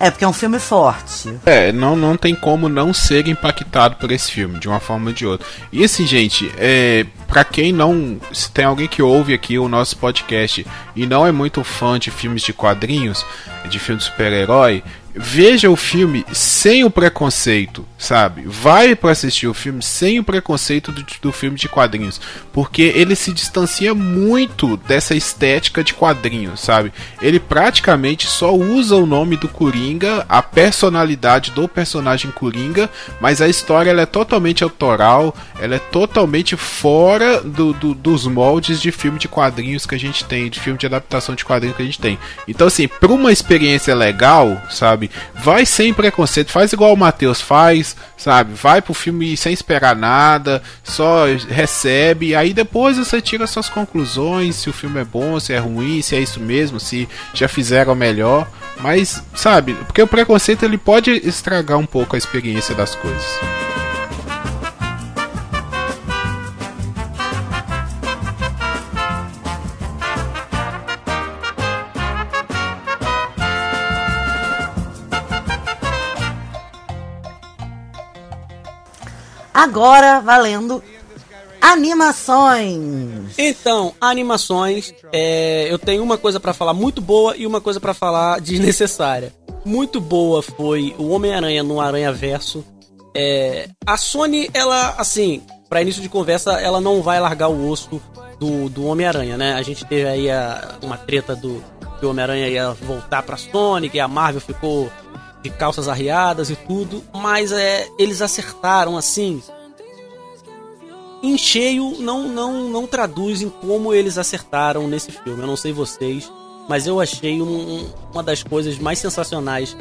é, porque é um filme forte. É, não, não tem como não ser impactado por esse filme, de uma forma ou de outra. E assim, gente, é, para quem não. Se tem alguém que ouve aqui o nosso podcast e não é muito fã de filmes de quadrinhos, de filme de super-herói, veja o filme sem o preconceito, sabe? Vai para assistir o filme sem o preconceito do, do filme de quadrinhos, porque ele se distancia muito dessa estética de quadrinhos, sabe? Ele praticamente só usa o nome do Coringa, a personalidade do personagem Coringa, mas a história ela é totalmente autoral, ela é totalmente fora do, do, dos moldes de filme de quadrinhos que a gente tem, de filme de adaptação de quadrinhos que a gente tem. Então, assim, para uma experiência legal, sabe? Vai sem preconceito, faz igual o Matheus faz, sabe? Vai pro filme sem esperar nada, só recebe, aí depois você tira suas conclusões, se o filme é bom, se é ruim, se é isso mesmo, se já fizeram melhor. Mas, sabe, porque o preconceito ele pode estragar um pouco a experiência das coisas. Agora, valendo animações. Então, animações, é, eu tenho uma coisa para falar muito boa e uma coisa para falar desnecessária. Muito boa foi o Homem-Aranha no Aranha Verso. É, a Sony, ela, assim, para início de conversa, ela não vai largar o osso do, do Homem-Aranha, né? A gente teve aí a, uma treta do que o Homem-Aranha ia voltar pra Sony, que a Marvel ficou de calças arriadas e tudo, mas é, eles acertaram assim. Em cheio não, não, não traduz em como eles acertaram nesse filme. Eu não sei vocês, mas eu achei um, uma das coisas mais sensacionais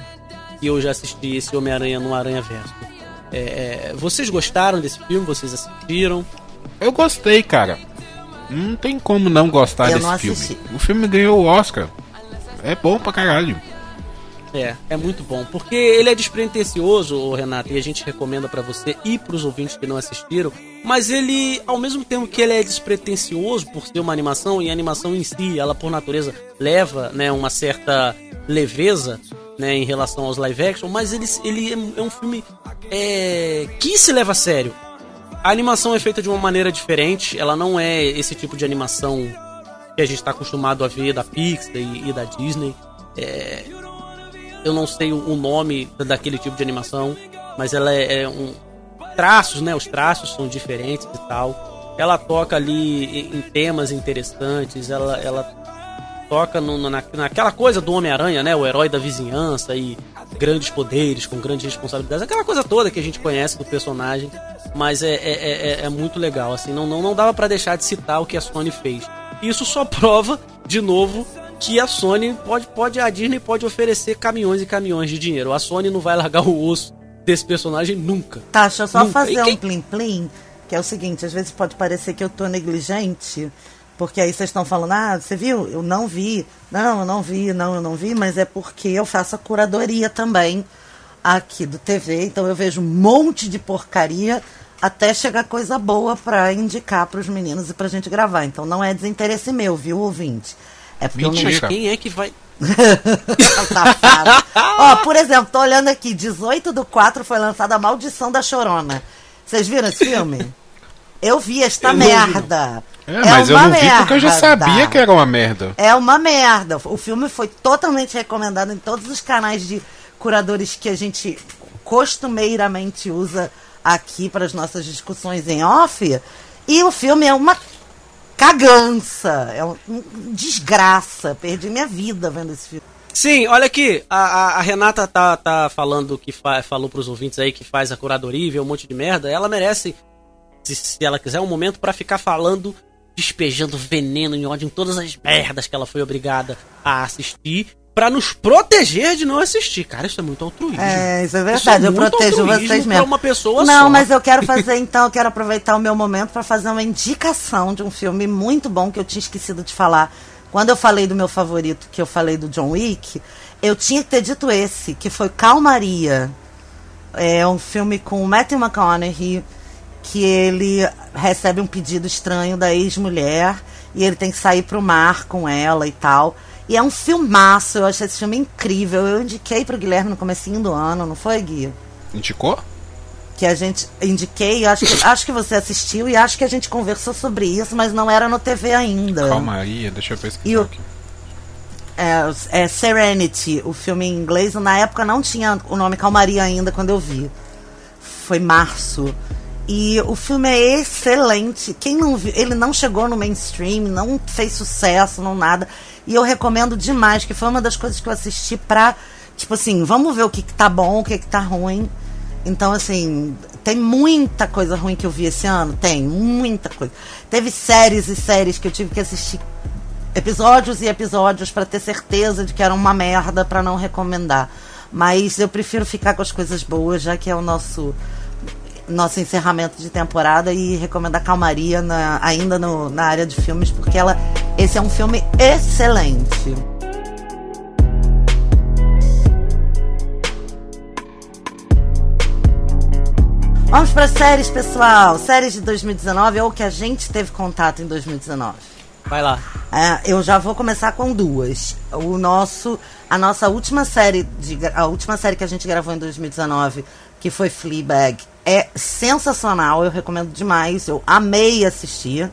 que eu já assisti esse Homem-Aranha no Aranha Verso. É, é, vocês gostaram desse filme? Vocês assistiram? Eu gostei, cara. Não tem como não gostar eu desse não filme. O filme ganhou o Oscar. É bom pra caralho. É, é muito bom. Porque ele é despretensioso, Renato, e a gente recomenda para você e pros ouvintes que não assistiram. Mas ele, ao mesmo tempo que ele é despretensioso por ser uma animação, e a animação em si, ela por natureza leva né, uma certa leveza né, em relação aos live action, mas ele, ele é, é um filme é, que se leva a sério. A animação é feita de uma maneira diferente, ela não é esse tipo de animação que a gente está acostumado a ver da Pixar e, e da Disney. É, eu não sei o nome daquele tipo de animação, mas ela é, é um traços, né? Os traços são diferentes e tal. Ela toca ali em temas interessantes, ela, ela toca no, na, naquela coisa do Homem-Aranha, né? O herói da vizinhança e grandes poderes, com grandes responsabilidades, aquela coisa toda que a gente conhece do personagem, mas é, é, é, é muito legal, assim, não, não, não dava para deixar de citar o que a Sony fez. Isso só prova, de novo, que a Sony pode, pode, a Disney pode oferecer caminhões e caminhões de dinheiro. A Sony não vai largar o osso desse personagem nunca. Tá, deixa eu só nunca. fazer quem... um plim-plim, que é o seguinte, às vezes pode parecer que eu tô negligente, porque aí vocês estão falando, ah, você viu? Eu não vi. Não, eu não vi, não, eu não vi, mas é porque eu faço a curadoria também aqui do TV, então eu vejo um monte de porcaria até chegar coisa boa para indicar para os meninos e pra gente gravar. Então não é desinteresse meu, viu, ouvinte? É porque Mentira. eu não... Mas quem é que vai Ó, por exemplo, tô olhando aqui, 18 do 4 foi lançada A Maldição da Chorona. Vocês viram esse filme? Eu vi esta eu merda. Vi, é, mas eu não vi porque eu já sabia que era uma merda. É uma merda. O filme foi totalmente recomendado em todos os canais de curadores que a gente costumeiramente usa aqui para as nossas discussões em off. E o filme é uma cagança, é uma desgraça. Perdi minha vida vendo esse filme. Sim, olha aqui, a, a, Renata tá, tá falando que fa, falou pros ouvintes aí que faz a curadoria e vê um monte de merda. Ela merece se, se ela quiser, um momento para ficar falando, despejando veneno em ódio em todas as merdas que ela foi obrigada a assistir para nos proteger de não assistir. Cara, isso é muito altruísmo. É, isso é verdade. Isso é eu protejo vocês mesmo. uma pessoa não, só. mas eu quero fazer então, eu quero aproveitar o meu momento para fazer uma indicação de um filme muito bom que eu tinha esquecido de falar. Quando eu falei do meu favorito, que eu falei do John Wick, eu tinha que ter dito esse, que foi Calmaria. É um filme com Matthew McConaughey que ele recebe um pedido estranho da ex-mulher e ele tem que sair pro mar com ela e tal. E é um filmaço, eu achei esse filme incrível. Eu indiquei pro Guilherme no comecinho do ano, não foi, Gui? Indicou? Que a gente indiquei, acho que, acho que você assistiu e acho que a gente conversou sobre isso, mas não era no TV ainda. Calma aí, deixa eu pesquisar e o, aqui. É, é Serenity, o filme em inglês. Na época não tinha o nome Calmaria ainda quando eu vi. Foi março. E o filme é excelente. Quem não viu, ele não chegou no mainstream, não fez sucesso, não nada. E eu recomendo demais, que foi uma das coisas que eu assisti pra, tipo assim, vamos ver o que, que tá bom, o que, que tá ruim. Então, assim, tem muita coisa ruim que eu vi esse ano? Tem, muita coisa. Teve séries e séries que eu tive que assistir episódios e episódios para ter certeza de que era uma merda para não recomendar. Mas eu prefiro ficar com as coisas boas, já que é o nosso nosso encerramento de temporada e recomendar Calmaria na, ainda no, na área de filmes, porque ela, esse é um filme excelente. Vamos para séries, pessoal. Séries de 2019 ou que a gente teve contato em 2019. Vai lá. É, eu já vou começar com duas. O nosso, a nossa última série, de, a última série que a gente gravou em 2019, que foi Fleabag, é sensacional, eu recomendo demais. Eu amei assistir.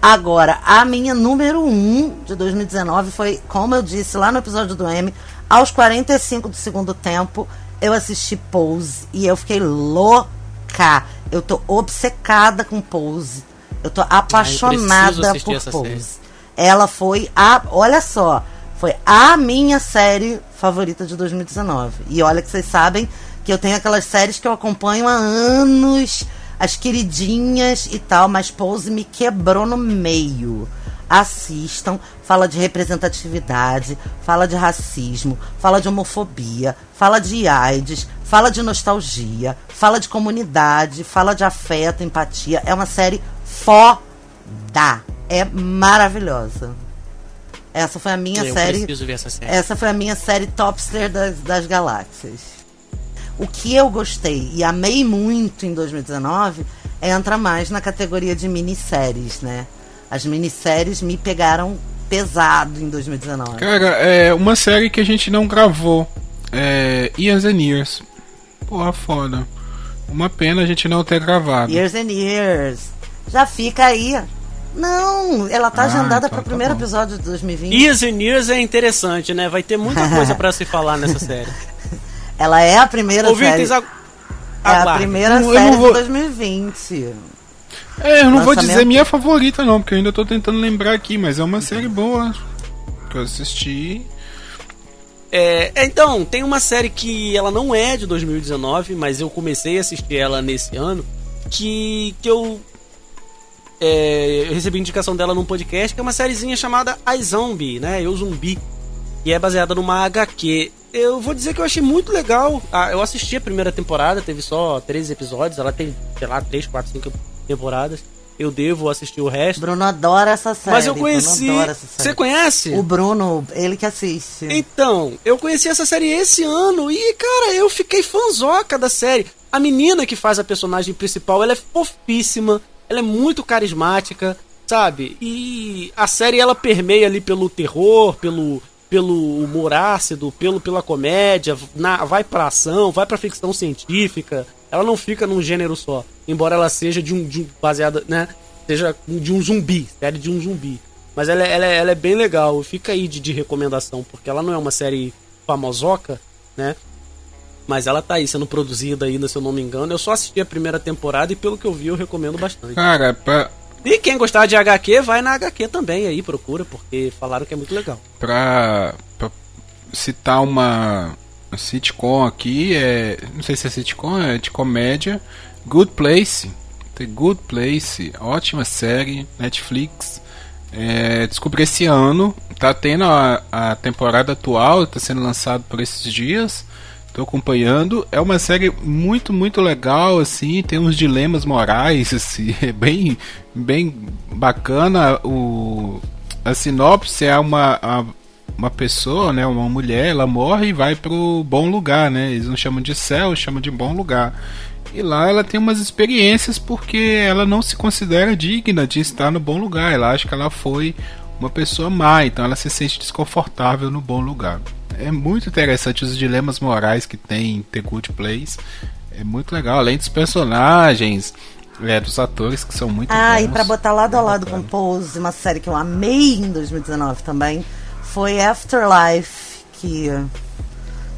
Agora, a minha número 1 um de 2019 foi, como eu disse lá no episódio do M, aos 45 do segundo tempo, eu assisti Pose e eu fiquei louca. Eu tô obcecada com Pose. Eu tô apaixonada por Pose. Série. Ela foi a. Olha só, foi a minha série favorita de 2019. E olha que vocês sabem que eu tenho aquelas séries que eu acompanho há anos, as queridinhas e tal, mas Pose me quebrou no meio. Assistam, fala de representatividade, fala de racismo, fala de homofobia, fala de AIDS, fala de nostalgia, fala de comunidade, fala de afeto, empatia. É uma série foda. É maravilhosa. Essa foi a minha Eu série. preciso ver essa série. Essa foi a minha série Topster das, das galáxias. O que eu gostei e amei muito em 2019 entra mais na categoria de minisséries, né? As minisséries me pegaram pesado em 2019. Cara, é uma série que a gente não gravou. É Years and Years. Porra, foda. Uma pena a gente não ter gravado. Years and Years. Já fica aí. Não, ela tá Ah, agendada então para o tá primeiro bom. episódio de 2020. Years and Years é interessante, né? Vai ter muita coisa pra se falar nessa série. Ela é a primeira Ouvintes, série. agu- É a primeira Eu série vou- de 2020. É, eu não vou Lançamento. dizer minha favorita não, porque eu ainda tô tentando lembrar aqui, mas é uma série boa que eu assisti. É, é, então, tem uma série que ela não é de 2019, mas eu comecei a assistir ela nesse ano, que, que eu, é, eu recebi indicação dela num podcast, que é uma sériezinha chamada I Zombie, né? Eu Zumbi, que é baseada numa HQ. Eu vou dizer que eu achei muito legal. Ah, eu assisti a primeira temporada, teve só 13 episódios, ela tem, sei lá, 3, 4, 5 temporadas. Eu devo assistir o resto. Bruno adora essa série. Mas eu conheci. Você conhece? O Bruno, ele que assiste. Então, eu conheci essa série esse ano e, cara, eu fiquei fanzoca da série. A menina que faz a personagem principal, ela é fofíssima, ela é muito carismática, sabe? E a série ela permeia ali pelo terror, pelo pelo humor ácido, pelo pela comédia, na, vai pra ação, vai pra ficção científica. Ela não fica num gênero só, embora ela seja de um, de um baseada, né? Seja de um zumbi, série de um zumbi. Mas ela, é- ela, é- ela é bem legal, fica aí de, de recomendação, porque ela não é uma série famosoca, né? Mas ela tá aí sendo produzida ainda, se eu não me engano. Eu só assisti a primeira temporada e pelo que eu vi eu recomendo bastante. Cara, pra, E quem gostar de HQ, vai na HQ também aí, procura, porque falaram que é muito legal. pra, pra citar uma sitcom aqui, é, não sei se é sitcom, é de comédia, Good Place. The Good Place, ótima série, Netflix. É, descobri esse ano, tá tendo a, a temporada atual, tá sendo lançado por esses dias. Tô acompanhando. É uma série muito, muito legal, assim, tem uns dilemas morais, assim, é bem, bem bacana. O, a sinopse é uma, a- uma pessoa, né, uma mulher, ela morre e vai pro bom lugar, né? Eles não chamam de céu, chamam de bom lugar. E lá ela tem umas experiências porque ela não se considera digna de estar no bom lugar. Ela acha que ela foi uma pessoa má, então ela se sente desconfortável no bom lugar. É muito interessante os dilemas morais que tem em The Good Place. É muito legal, além dos personagens, é, dos atores que são muito Ah, bons. e pra botar lado a lado com Bacana. Pose, uma série que eu amei em 2019 também, foi Afterlife, que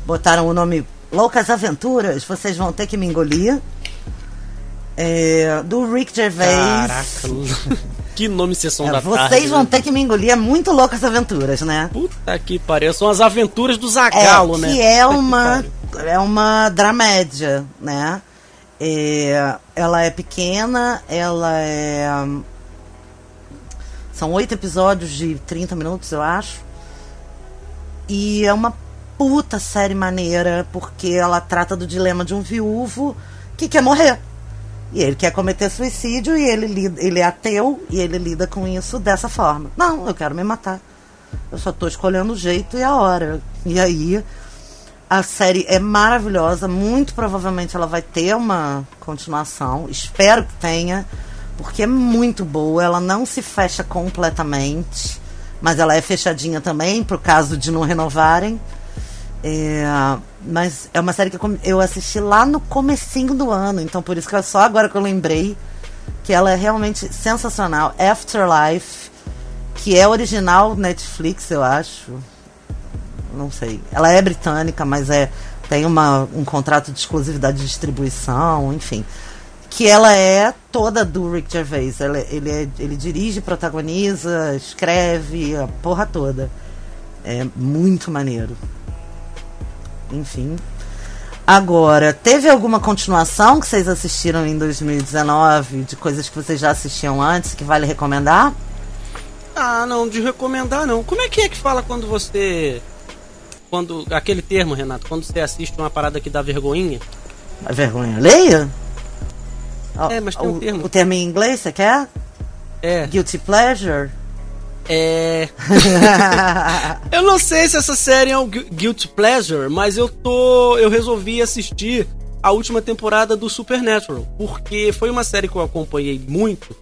botaram o nome Loucas Aventuras, vocês vão ter que me engolir. É, do Rick Gervais. Caraca, que nome sessão É, da vocês tarde. vão né? ter que me engolir, é muito Loucas Aventuras, né? Puta que pariu, são as aventuras do Zagalo, é, né? que é Puta uma pariu. é uma dramédia, né? É, ela é pequena, ela é são oito episódios de 30 minutos, eu acho. E é uma puta série maneira, porque ela trata do dilema de um viúvo que quer morrer. E ele quer cometer suicídio e ele, lida, ele é ateu e ele lida com isso dessa forma. Não, eu quero me matar. Eu só tô escolhendo o jeito e a hora. E aí, a série é maravilhosa. Muito provavelmente ela vai ter uma continuação. Espero que tenha, porque é muito boa. Ela não se fecha completamente, mas ela é fechadinha também, pro caso de não renovarem. É, mas é uma série que eu, assisti lá no comecinho do ano, então por isso que é só agora que eu lembrei que ela é realmente sensacional. Afterlife, que é original Netflix, eu acho. Não sei. Ela é britânica, mas é tem uma, um contrato de exclusividade de distribuição, enfim. Que ela é toda do Rick Gervais. Ela- ele, é- ele dirige, protagoniza, escreve, a porra toda. É muito maneiro. Enfim. Agora, teve alguma continuação que vocês assistiram em 2019 de coisas que vocês já assistiam antes que vale recomendar? Ah, não, de recomendar não. Como é que é que fala quando você. Quando. Aquele termo, Renato, quando você assiste uma parada que dá vergonhinha? A vergonha alheia? É, mas tem um o, termo. o termo em inglês, você quer? É. Guilty pleasure? É. eu não sei se essa série é um guilt pleasure, mas eu tô. Eu resolvi assistir a última temporada do Supernatural. Porque foi uma série que eu acompanhei muito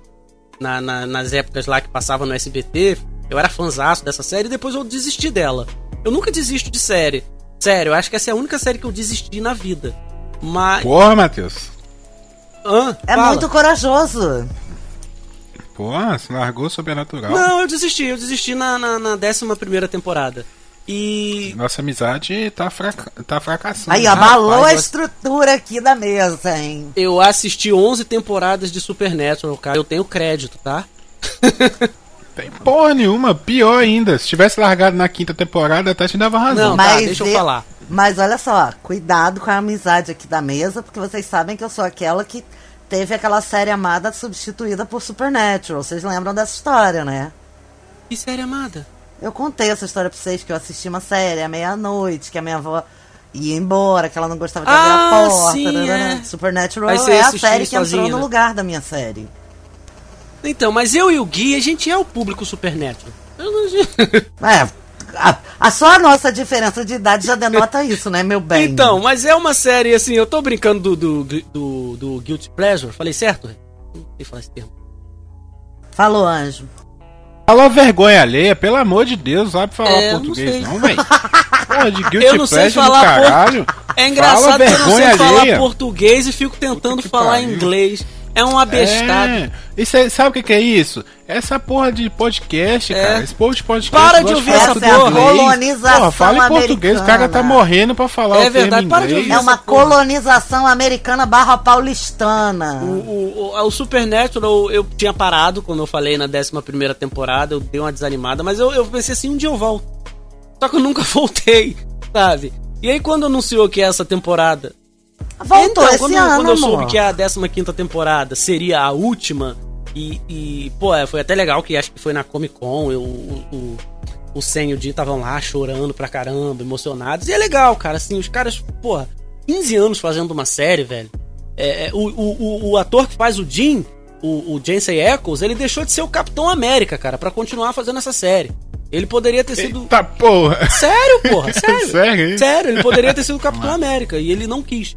na, na, nas épocas lá que passava no SBT. Eu era fãzaço dessa série e depois eu desisti dela. Eu nunca desisto de série. Sério, eu acho que essa é a única série que eu desisti na vida. Mas. Porra, Matheus. Hã? É Fala. muito corajoso. Porra, você largou Sobrenatural. Não, eu desisti, eu desisti na, na, na 11 temporada. E. Nossa amizade tá, fraca... tá fracassando. Aí, Rapaz, abalou a eu- estrutura aqui da mesa, hein? Eu assisti 11 temporadas de Supernatural, cara. Eu tenho crédito, tá? Tem porra nenhuma, pior ainda. Se tivesse largado na quinta temporada, até te dava razão. Não, tá, Mas deixa eu falar. Mas olha só, cuidado com a amizade aqui da mesa, porque vocês sabem que eu sou aquela que teve aquela série amada substituída por Supernatural. Vocês lembram dessa história, né? Que série amada? Eu contei essa história pra vocês, que eu assisti uma série à meia-noite, que a minha avó ia embora, que ela não gostava de abrir Ah, a porta. sim, tarará. é. Supernatural é a série que entrou sozinha, no né? lugar da minha série. Então, mas eu e o Gui, a gente é o público Supernatural. Eu não... É, a, a só a nossa diferença de idade já denota isso, né, meu bem? Então, mas é uma série assim, eu tô brincando do, do, do, do Guilty Pleasure. Falei certo? Não sei falar esse termo. Falou, anjo. Fala vergonha alheia, pelo amor de Deus, sabe falar É, português não, velho. Porra, de guilty Eu não sei falar por- caralho. É engraçado Fala que eu não sei vergonha falar alheia. português e fico tentando falar pariu. inglês. É um abestado. É. Isso aí, sabe o que, que é isso? Essa porra de podcast, É. cara. Esse povo de podcast. Para de ouvir falar essa é colonização Porra, fala em português, o cara tá americana. morrendo pra falar É o verdade, para de ouvir É uma essa porra. colonização americana barra paulistana. O, o, o, o Supernatural eu tinha parado quando eu falei na 11 temporada, eu dei uma desanimada, mas eu, eu pensei assim, um dia eu volto. Só que eu nunca voltei, sabe? E aí quando anunciou que essa temporada. Voltou então, esse quando, ano, quando eu amor. soube que a 15 temporada seria a última, e, e, pô, é, foi até legal que acho que foi na Comic Con, eu, o, o, o Sen e o Jim estavam lá chorando pra caramba, emocionados. E é legal, cara, assim, os caras, porra, 15 anos fazendo uma série, velho. É, é, o, o, o, o ator que faz o Jim, o, o Jensen Ackles, ele deixou de ser o Capitão América, cara, pra continuar fazendo essa série. Ele poderia ter sido. Eita porra. Sério, porra, sério. Sério, hein? Sério, ele poderia ter sido o Capitão América e ele não quis.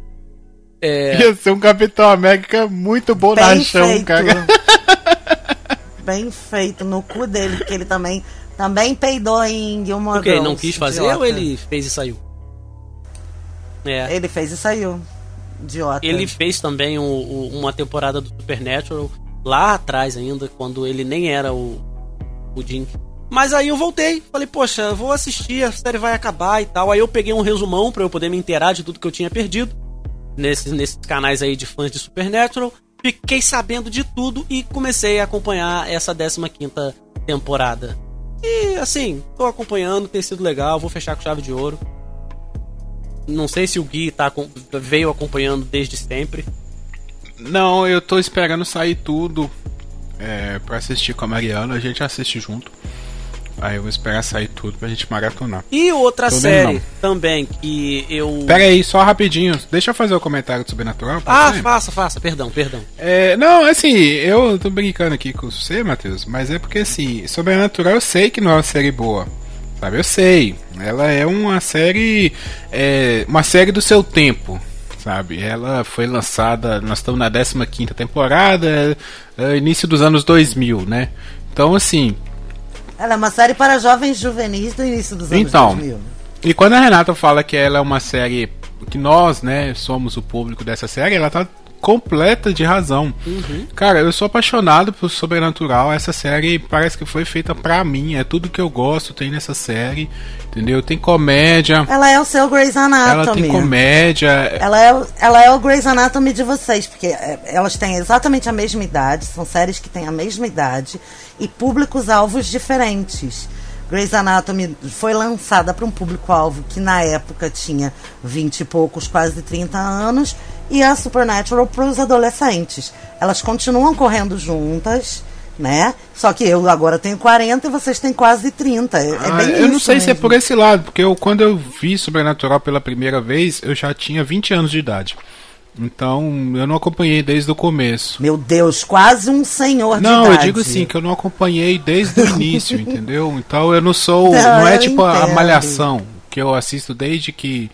É, Ia ser um Capitão América muito bom na Bem feito. cara. Bem feito no cu dele, porque ele também, também peidou em Gilmore o quê? Não Girls, quis fazer idiota. ou ele fez e saiu? É. Ele fez e saiu. Idiota. Ele fez também o- o- uma temporada do Supernatural lá atrás ainda, quando ele nem era o, o Jim. Mas aí eu voltei, falei, poxa, vou assistir, a série vai acabar e tal. Aí eu peguei um resumão pra eu poder me inteirar de tudo que eu tinha perdido nesses, nesses canais aí de fãs de Supernatural. Fiquei sabendo de tudo e comecei a acompanhar essa 15ª temporada. E assim, tô acompanhando, tem sido legal, vou fechar com chave de ouro. Não sei se o Gui tá, veio acompanhando desde sempre. Não, eu tô esperando sair tudo é, pra assistir com a Mariana. A gente assiste junto. Aí eu vou esperar sair tudo pra gente maratonar. E outra vendo, série também que eu. Pera aí, só rapidinho. Deixa eu fazer o comentário do Sobrenatural. Ah, faça, faça, perdão, perdão. É, não, assim, eu tô brincando aqui com você, Matheus, mas é porque assim, Sobrenatural eu sei que não é uma série boa. Sabe, eu sei. Ela é uma série. É, uma série do seu tempo. Sabe? Ela foi lançada. Nós estamos na 15 temporada, é, início dos anos 2000, né? Então, assim. Ela é uma série para jovens juvenis do início dos anos Então. 2000. E quando a Renata fala que ela é uma série. que nós, né, somos o público dessa série, ela tá completa de razão. Cara, eu sou apaixonado por Sobrenatural. Essa série parece que foi feita pra mim. É tudo que eu gosto, tem nessa série. Entendeu? Tem comédia. Ela é o seu Grey's Anatomy. Ela tem comédia. Ela é, o- ela é o Grey's Anatomy de vocês, porque é, elas têm exatamente a mesma idade, são séries que têm a mesma idade e públicos-alvos diferentes. Grey's Anatomy foi lançada para um público-alvo que na época tinha 20 e poucos, quase 30 anos, e a Supernatural para os adolescentes. Elas continuam correndo juntas, né? Só que eu agora tenho 40 e vocês têm quase 30. É, é Ah, eu não sei se é mesmo. por esse lado, porque eu, quando eu vi Sobrenatural pela primeira vez, eu já tinha 20 anos de idade. Então, eu não acompanhei desde o começo. Meu Deus, quase um senhor de Não, idade. eu digo assim, que eu não acompanhei desde o início, entendeu? Então eu não sou. Não, Não, é tipo a entendo. malhação, que eu assisto desde que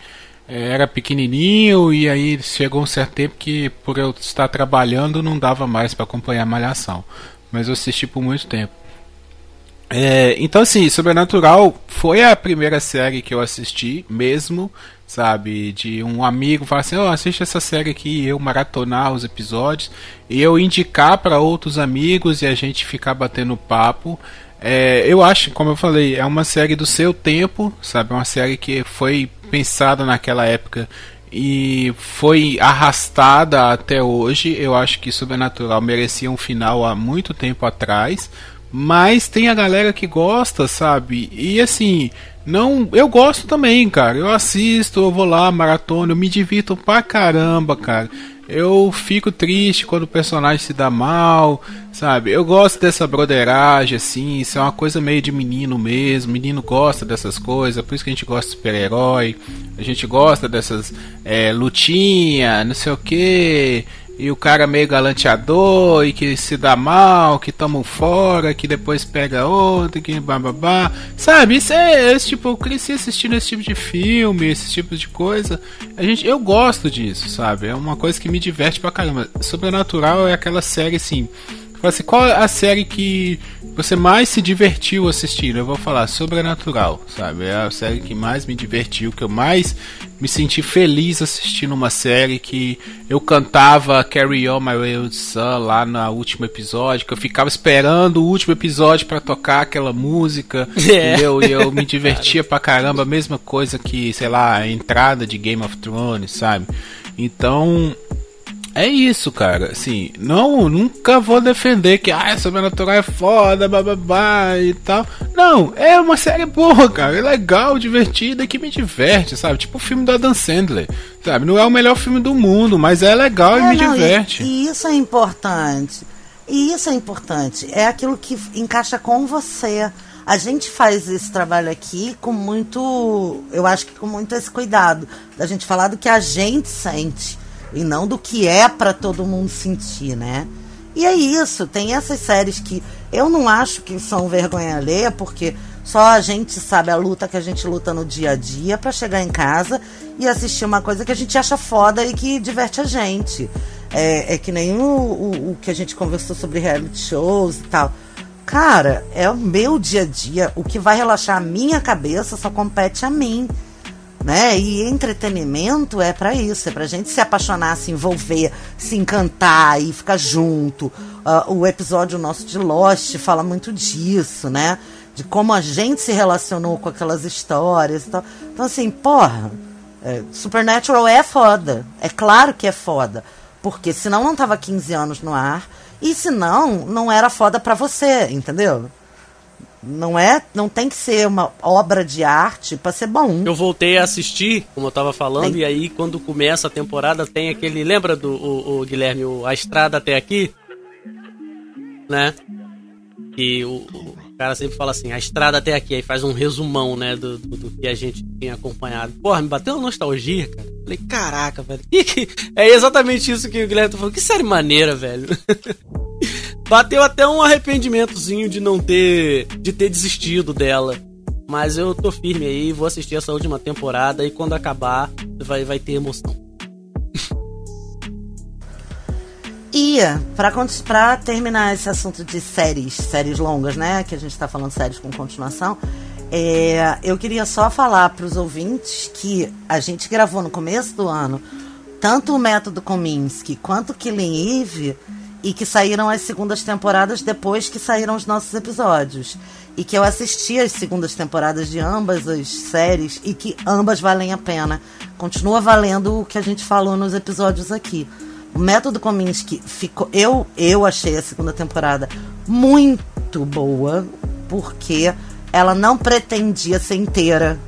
eh, era pequenininho e aí chegou um certo tempo que por eu estar trabalhando não dava mais pra acompanhar a malhação. Mas eu assisti por muito tempo. É, então, assim, Sobrenatural foi a primeira série que eu assisti mesmo, sabe? De um amigo falar assim: Ó, assiste essa série aqui, eu maratonar os episódios, e eu indicar para outros amigos e a gente ficar batendo papo. É, eu acho, como eu falei, é uma série do seu tempo, sabe? É uma série que foi pensada naquela época e foi arrastada até hoje. Eu acho que Sobrenatural merecia um final há muito tempo atrás. Mas tem a galera que gosta, sabe? E assim, não, eu gosto também, cara. Eu assisto, eu vou lá, maratona, eu me divirto pra caramba, cara. Eu fico triste quando o personagem se dá mal, sabe? Eu gosto dessa broderagem, assim, isso é uma coisa meio de menino mesmo. Menino gosta dessas coisas, por isso que a gente gosta de super-herói. A gente gosta dessas é, lutinha, não sei o que e o cara meio galanteador e que se dá mal, que toma um fora, que depois pega outro, que bababá. Sabe, isso é esse tipo, eu cresci assistindo esse tipo de filme, esse tipo de coisa. A gente, eu gosto disso, sabe? É uma coisa que me diverte pra caramba. Sobrenatural é aquela série assim. Assim, qual é a série que você mais se divertiu assistindo? Eu vou falar Sobrenatural, sabe? É a série que mais me divertiu, que eu mais me senti feliz assistindo uma série que eu cantava Carry On My Wayward Son lá no último episódio, que eu ficava esperando o último episódio pra tocar aquela música, É. E eu me divertia pra caramba, a mesma coisa que, sei lá, a entrada de Game of Thrones, sabe? Então, é isso, cara. Assim, não, nunca vou defender que ah, Sobrenatural é foda, bababá e tal. Não, é uma série boa, cara. É legal, divertida, que me diverte, sabe? Tipo o filme do Adam Sandler, sabe? Não é o melhor filme do mundo, mas é legal e É, me não, diverte. E, e isso é importante. E isso é importante. É aquilo que encaixa com você. A gente faz esse trabalho aqui com muito. Eu acho que com muito esse cuidado. Da gente falar do que a gente sente. E não do que é pra todo mundo sentir, né? E é isso. Tem essas séries que eu não acho que são vergonha alheia, porque só a gente sabe a luta que a gente luta no dia a dia pra chegar em casa e assistir uma coisa que a gente acha foda e que diverte a gente. É, é que nem o, o, o que a gente conversou sobre reality shows e tal. Cara, é o meu dia a dia. O que vai relaxar a minha cabeça só compete a mim. Né? E entretenimento é pra isso, é pra gente se apaixonar, se envolver, se encantar e ficar junto. Ah, o episódio nosso de Lost fala muito disso, né? De como a gente se relacionou com aquelas histórias e tal. Então, assim, porra, é, Supernatural é foda. É claro que é foda. Porque senão não tava 15 anos no ar. E senão não era foda pra você, entendeu? Não é, não tem que ser uma obra de arte pra ser bom. Eu voltei a assistir, como eu tava falando, e aí quando começa a temporada tem aquele. Lembra do o, o Guilherme, o- a estrada até aqui? Né? E o, o cara sempre fala assim, a estrada até aqui, aí faz um resumão, né, do, do, do que a gente tinha acompanhado. Porra, me bateu uma nostalgia, cara. Falei, caraca, velho. que que- É exatamente isso que o Guilherme tá falando. Que série maneira, velho. Bateu até um arrependimentozinho de não ter. de ter desistido dela. Mas eu tô firme aí, vou assistir essa última temporada e quando acabar, vai, vai ter emoção. E, pra, pra terminar esse assunto de séries, séries longas, né? Que a gente tá falando séries com continuação. é, eu queria só falar pros ouvintes que a gente gravou no começo do ano tanto o Método Kominsky quanto o Killing Eve e que saíram as segundas temporadas depois que saíram os nossos episódios. E que eu assisti as segundas temporadas de ambas as séries e que ambas valem a pena. Continua valendo o que a gente falou nos episódios aqui. O Método Kominsky ficou. Eu, eu achei a segunda temporada muito boa, porque ela não pretendia ser inteira.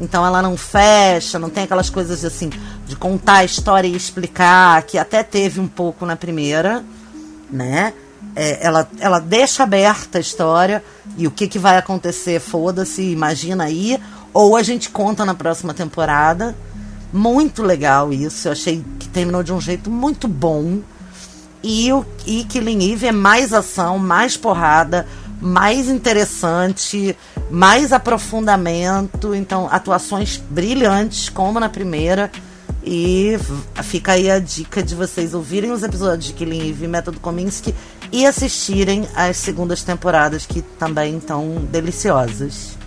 Então ela não fecha, não tem aquelas coisas assim de contar a história e explicar, que até teve um pouco na primeira, né? É, ela, ela deixa aberta a história e o que, que vai acontecer, foda-se, imagina aí. Ou a gente conta na próxima temporada. Muito legal isso. Eu achei que terminou de um jeito muito bom. E o e Killing Eve é mais ação, mais porrada, mais interessante, mais aprofundamento. Então, atuações brilhantes, como na primeira. E fica aí a dica de vocês ouvirem os episódios de Killing Eve e Método Kominsky e assistirem as segundas temporadas que também estão deliciosas.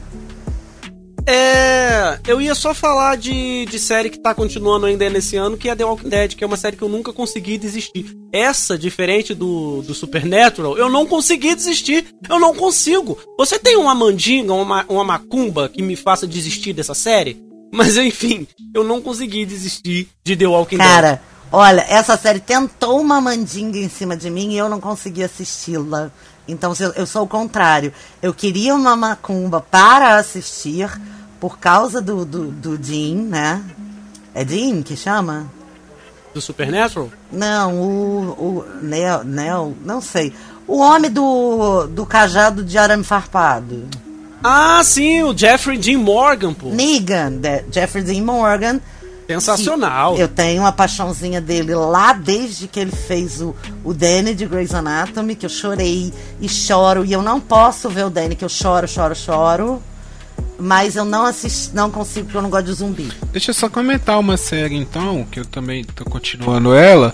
É. Eu ia só falar de, de série que tá continuando ainda nesse ano, que é The Walking Dead, que é uma série que eu nunca consegui desistir. Essa, diferente do, do Supernatural, eu não consegui desistir. Eu não consigo. Você tem uma mandinga, uma, uma macumba que me faça desistir dessa série? Mas enfim, eu não consegui desistir de The Walking Cara, Dead. Cara, olha, essa série tentou uma mandinga em cima de mim e eu não consegui assisti-la. Então eu sou o contrário. Eu queria uma macumba para assistir por causa do, do, do Dean, né? É Dean que chama? Do Supernatural? Não, o. o Neo, Neo, não sei. O homem do, do cajado de arame farpado. Ah, sim, o Jeffrey Dean Morgan, pô. Negan, Jeffrey Dean Morgan Sensacional. Eu tenho uma paixãozinha dele lá desde que ele fez o, o Danny de Grey's Anatomy, que eu chorei e choro. E eu não posso ver o Danny, que eu choro, choro, choro. Mas eu não assisto, não consigo porque eu não gosto de zumbi. Deixa eu só comentar uma série então, que eu também tô continuando ela,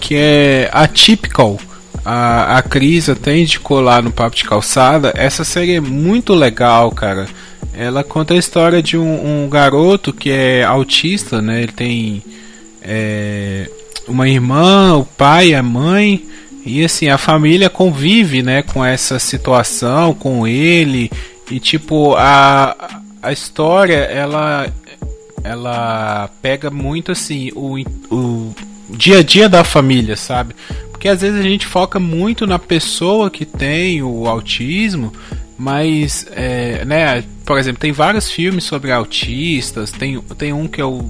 que é Atypical. A, a Cris até indicou lá no Papo de Calçada. Essa série é muito legal, cara. Ela conta a história de um, um garoto que é autista, né? Ele tem é, uma irmã, o pai, a mãe e assim a família convive, né, com essa situação, com ele e tipo a, a história ela ela pega muito assim o, o dia a dia da família, sabe? Porque às vezes a gente foca muito na pessoa que tem o autismo, mas, é, né, por exemplo, tem vários filmes sobre autistas. Tem, tem um que é o.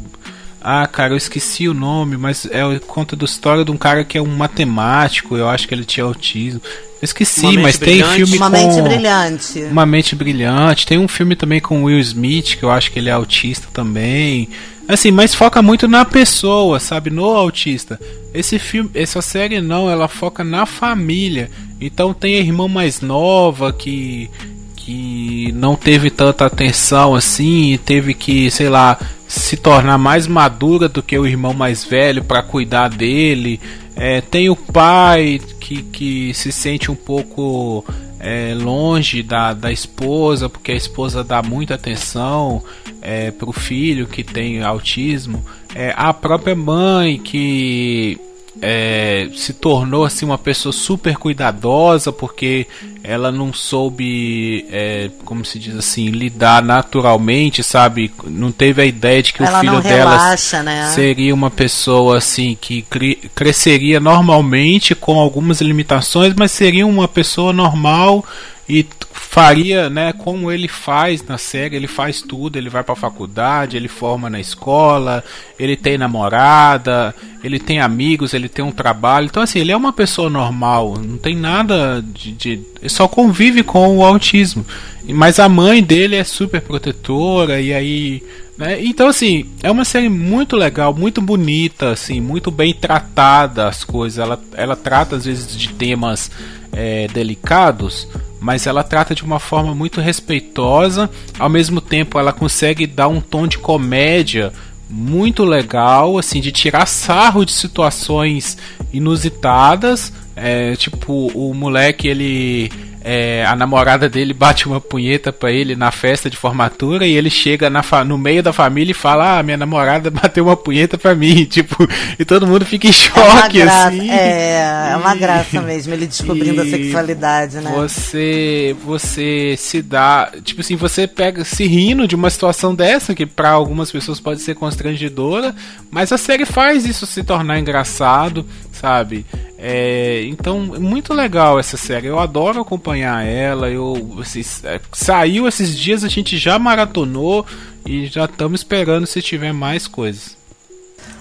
Ah, cara, eu esqueci o nome, mas é conta da história de um cara que é um matemático. Eu acho que ele tinha autismo. Eu esqueci, mas tem filme Uma com. Uma mente brilhante. Uma mente brilhante. Tem um filme também com Will Smith, que eu acho que ele é autista também. Assim, mas foca muito na pessoa, sabe? No autista. Esse filme, essa série não, ela foca na família. Então tem a irmã mais nova que que não teve tanta atenção assim teve que, sei lá, se tornar mais madura do que o irmão mais velho para cuidar dele. É, tem o pai que, que se sente um pouco é, longe da, da esposa, porque a esposa dá muita atenção é, para o filho que tem autismo, é, a própria mãe que é, se tornou assim uma pessoa super cuidadosa porque ela não soube, é, como se diz assim, lidar naturalmente, sabe? Não teve a ideia de que ela o filho dela né? seria uma pessoa assim que cresceria normalmente com algumas limitações, mas seria uma pessoa normal e faria, né, como ele faz na série, ele faz tudo, ele vai para a faculdade, ele forma na escola, ele tem namorada, ele tem amigos, ele tem um trabalho. Então assim, ele é uma pessoa normal, não tem nada de, de só convive com o autismo. Mas a mãe dele é super protetora e aí né? Então, assim, é uma série muito legal, muito bonita, assim, muito bem tratada as coisas. Ela, ela trata, às vezes, de temas é, delicados, mas ela trata de uma forma muito respeitosa. Ao mesmo tempo, ela consegue dar um tom de comédia muito legal, assim, de tirar sarro de situações inusitadas. É, tipo, o moleque ele é, a namorada dele bate uma punheta para ele na festa de formatura e ele chega no meio da família e fala: Ah, minha namorada bateu uma punheta para mim. Tipo, e todo mundo fica em choque, é graça, assim. É, é uma graça mesmo, ele descobrindo a sexualidade, né? Você, você se dá. Tipo assim, você pega se rindo de uma situação dessa, que para algumas pessoas pode ser constrangedora, mas a série faz isso se tornar engraçado, sabe? É, então, muito legal essa série. Eu adoro acompanhar ela. Eu é, saiu esses dias, a gente já maratonou e já estamos esperando se tiver mais coisas.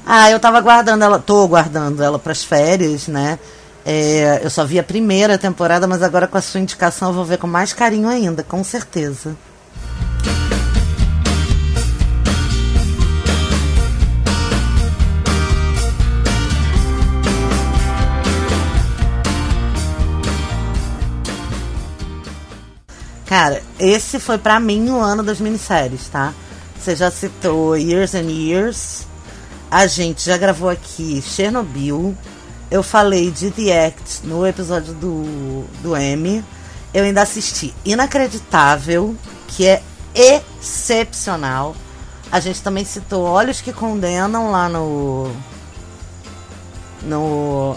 Ah, eu tava guardando ela, tô guardando ela para as férias, né? É, eu só vi a primeira temporada, mas agora com a sua indicação eu vou ver com mais carinho ainda, com certeza. Cara, esse foi para mim o ano das minisséries, tá? Você já citou Years and Years. A gente já gravou aqui Chernobyl. Eu falei de The Act no episódio do, do M. Eu ainda assisti Inacreditável, que é excepcional. A gente também citou Olhos que Condenam lá no. No.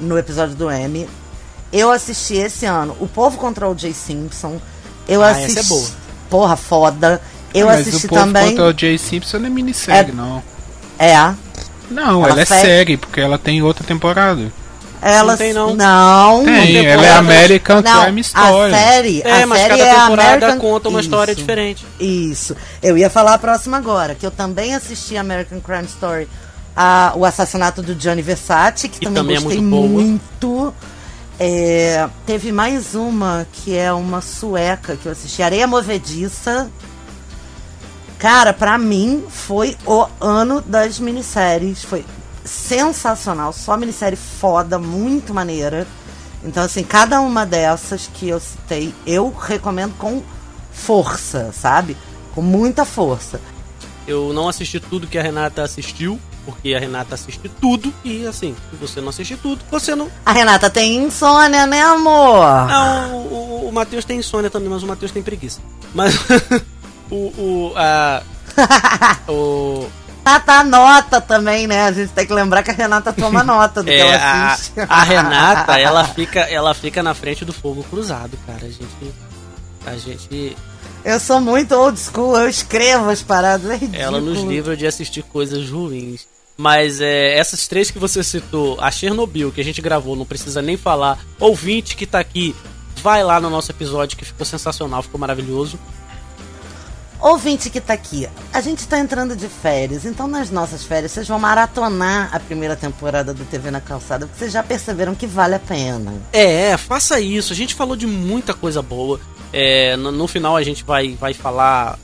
No episódio do M. Eu assisti esse ano O Povo contra o Jay Simpson. Eu Ah, assisti. essa é boa. Porra, foda. Eu Mas assisti o povo também. contra o Jay Simpson não é minissérie, É- não. É, a. Não, Ela ela, é série, porque ela tem outra temporada. Ela Não tem, não. Não, Tem, não ela é American não, Crime Story. A série, É, a mas série cada é temporada American... conta uma história Isso, diferente. Isso. Eu ia falar a próxima agora, que eu também assisti American Crime Story, a, o assassinato do Gianni Versace, que E também, também é gostei muito boa. muito. É, teve mais uma que é uma sueca que eu assisti, Areia Movediça. Cara, pra mim foi o ano das minisséries. Foi sensacional. Só minissérie foda, muito maneira. Então, assim, cada uma dessas que eu citei, eu recomendo com força, sabe? Com muita força. Eu não assisti tudo que a Renata assistiu, porque a Renata assiste tudo, e assim, se você não assistir tudo, você não. A Renata tem insônia, né, amor? Não, o, o, o Matheus tem insônia também, mas o Matheus tem preguiça. Mas o. o. A, o Tata nota também, né? A gente tem que lembrar que a Renata toma nota do que é, ela a, assiste. a Renata, ela fica, ela fica na frente do fogo cruzado, cara. A gente. A gente. Eu sou muito old school, eu escrevo as paradas. É. Ela nos livra de assistir coisas ruins. Mas é, essas três que você citou, a Chernobyl, que a gente gravou, não precisa nem falar. Ouvinte que tá aqui, vai lá no nosso episódio que ficou sensacional, ficou maravilhoso. Ouvinte que tá aqui, a gente tá entrando de férias, então nas nossas férias vocês vão maratonar a primeira temporada do TV na Calçada, porque vocês já perceberam que vale a pena. É, faça isso. A gente falou de muita coisa boa. É, no, no final a gente vai, vai falar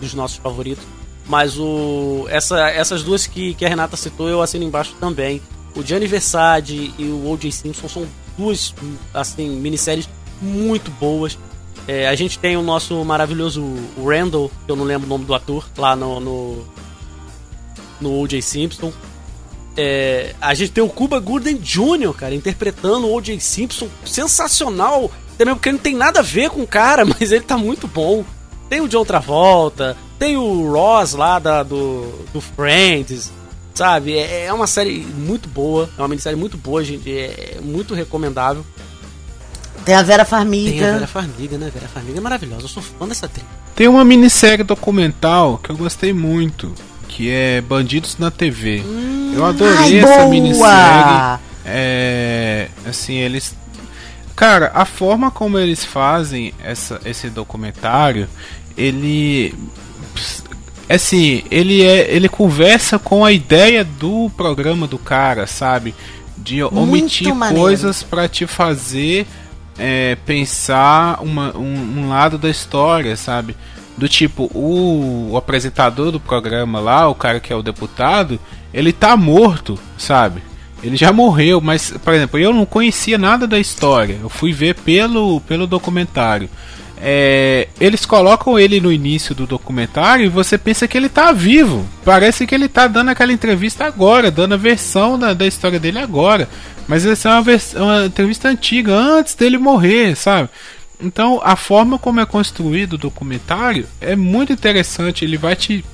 dos nossos favoritos. Mas o, essa, essas duas que, que a Renata citou, eu assino embaixo também. O Gianni Versace e o O.J. Simpson são duas assim, minisséries muito boas. É, a gente tem o nosso maravilhoso Randall, que eu não lembro o nome do ator, lá no, no, no O.J. Simpson. É, a gente tem o Cuba Gooding Jr., cara, interpretando o O.J. Simpson, sensacional. Também porque não tem nada a ver com o cara, mas ele tá muito bom. Tem o John Travolta, tem o Ross lá da, do, do Friends, sabe? É, é uma série muito boa, é uma minissérie muito boa, gente, é muito recomendável. Tem a Vera Tem Farmiga. a Vera Farmiga, né? Vera Farmiga é maravilhosa, eu sou fã dessa atriz. Tem uma minissérie documental que eu gostei muito, que é Bandidos na TV. eu adorei Ai, essa boa! minissérie. É, assim, eles Cara, a forma como eles fazem essa, esse documentário, ele assim, ele é, ele conversa com a ideia do programa do cara, sabe? De omitir coisas pra te fazer é, pensar uma, um, um lado da história, sabe? Do tipo, o, o apresentador do programa lá, o cara que é o deputado, ele tá morto, sabe? Ele já morreu, mas, por exemplo, eu não conhecia nada da história. Eu fui ver pelo, pelo documentário. É, eles colocam ele no início do documentário e você pensa que ele tá vivo. Parece que ele tá dando aquela entrevista agora, dando a versão da, da história dele agora. Mas essa é uma, uma entrevista antiga, antes dele morrer, sabe? Então, a forma como é construído o documentário é muito interessante. Ele vai te,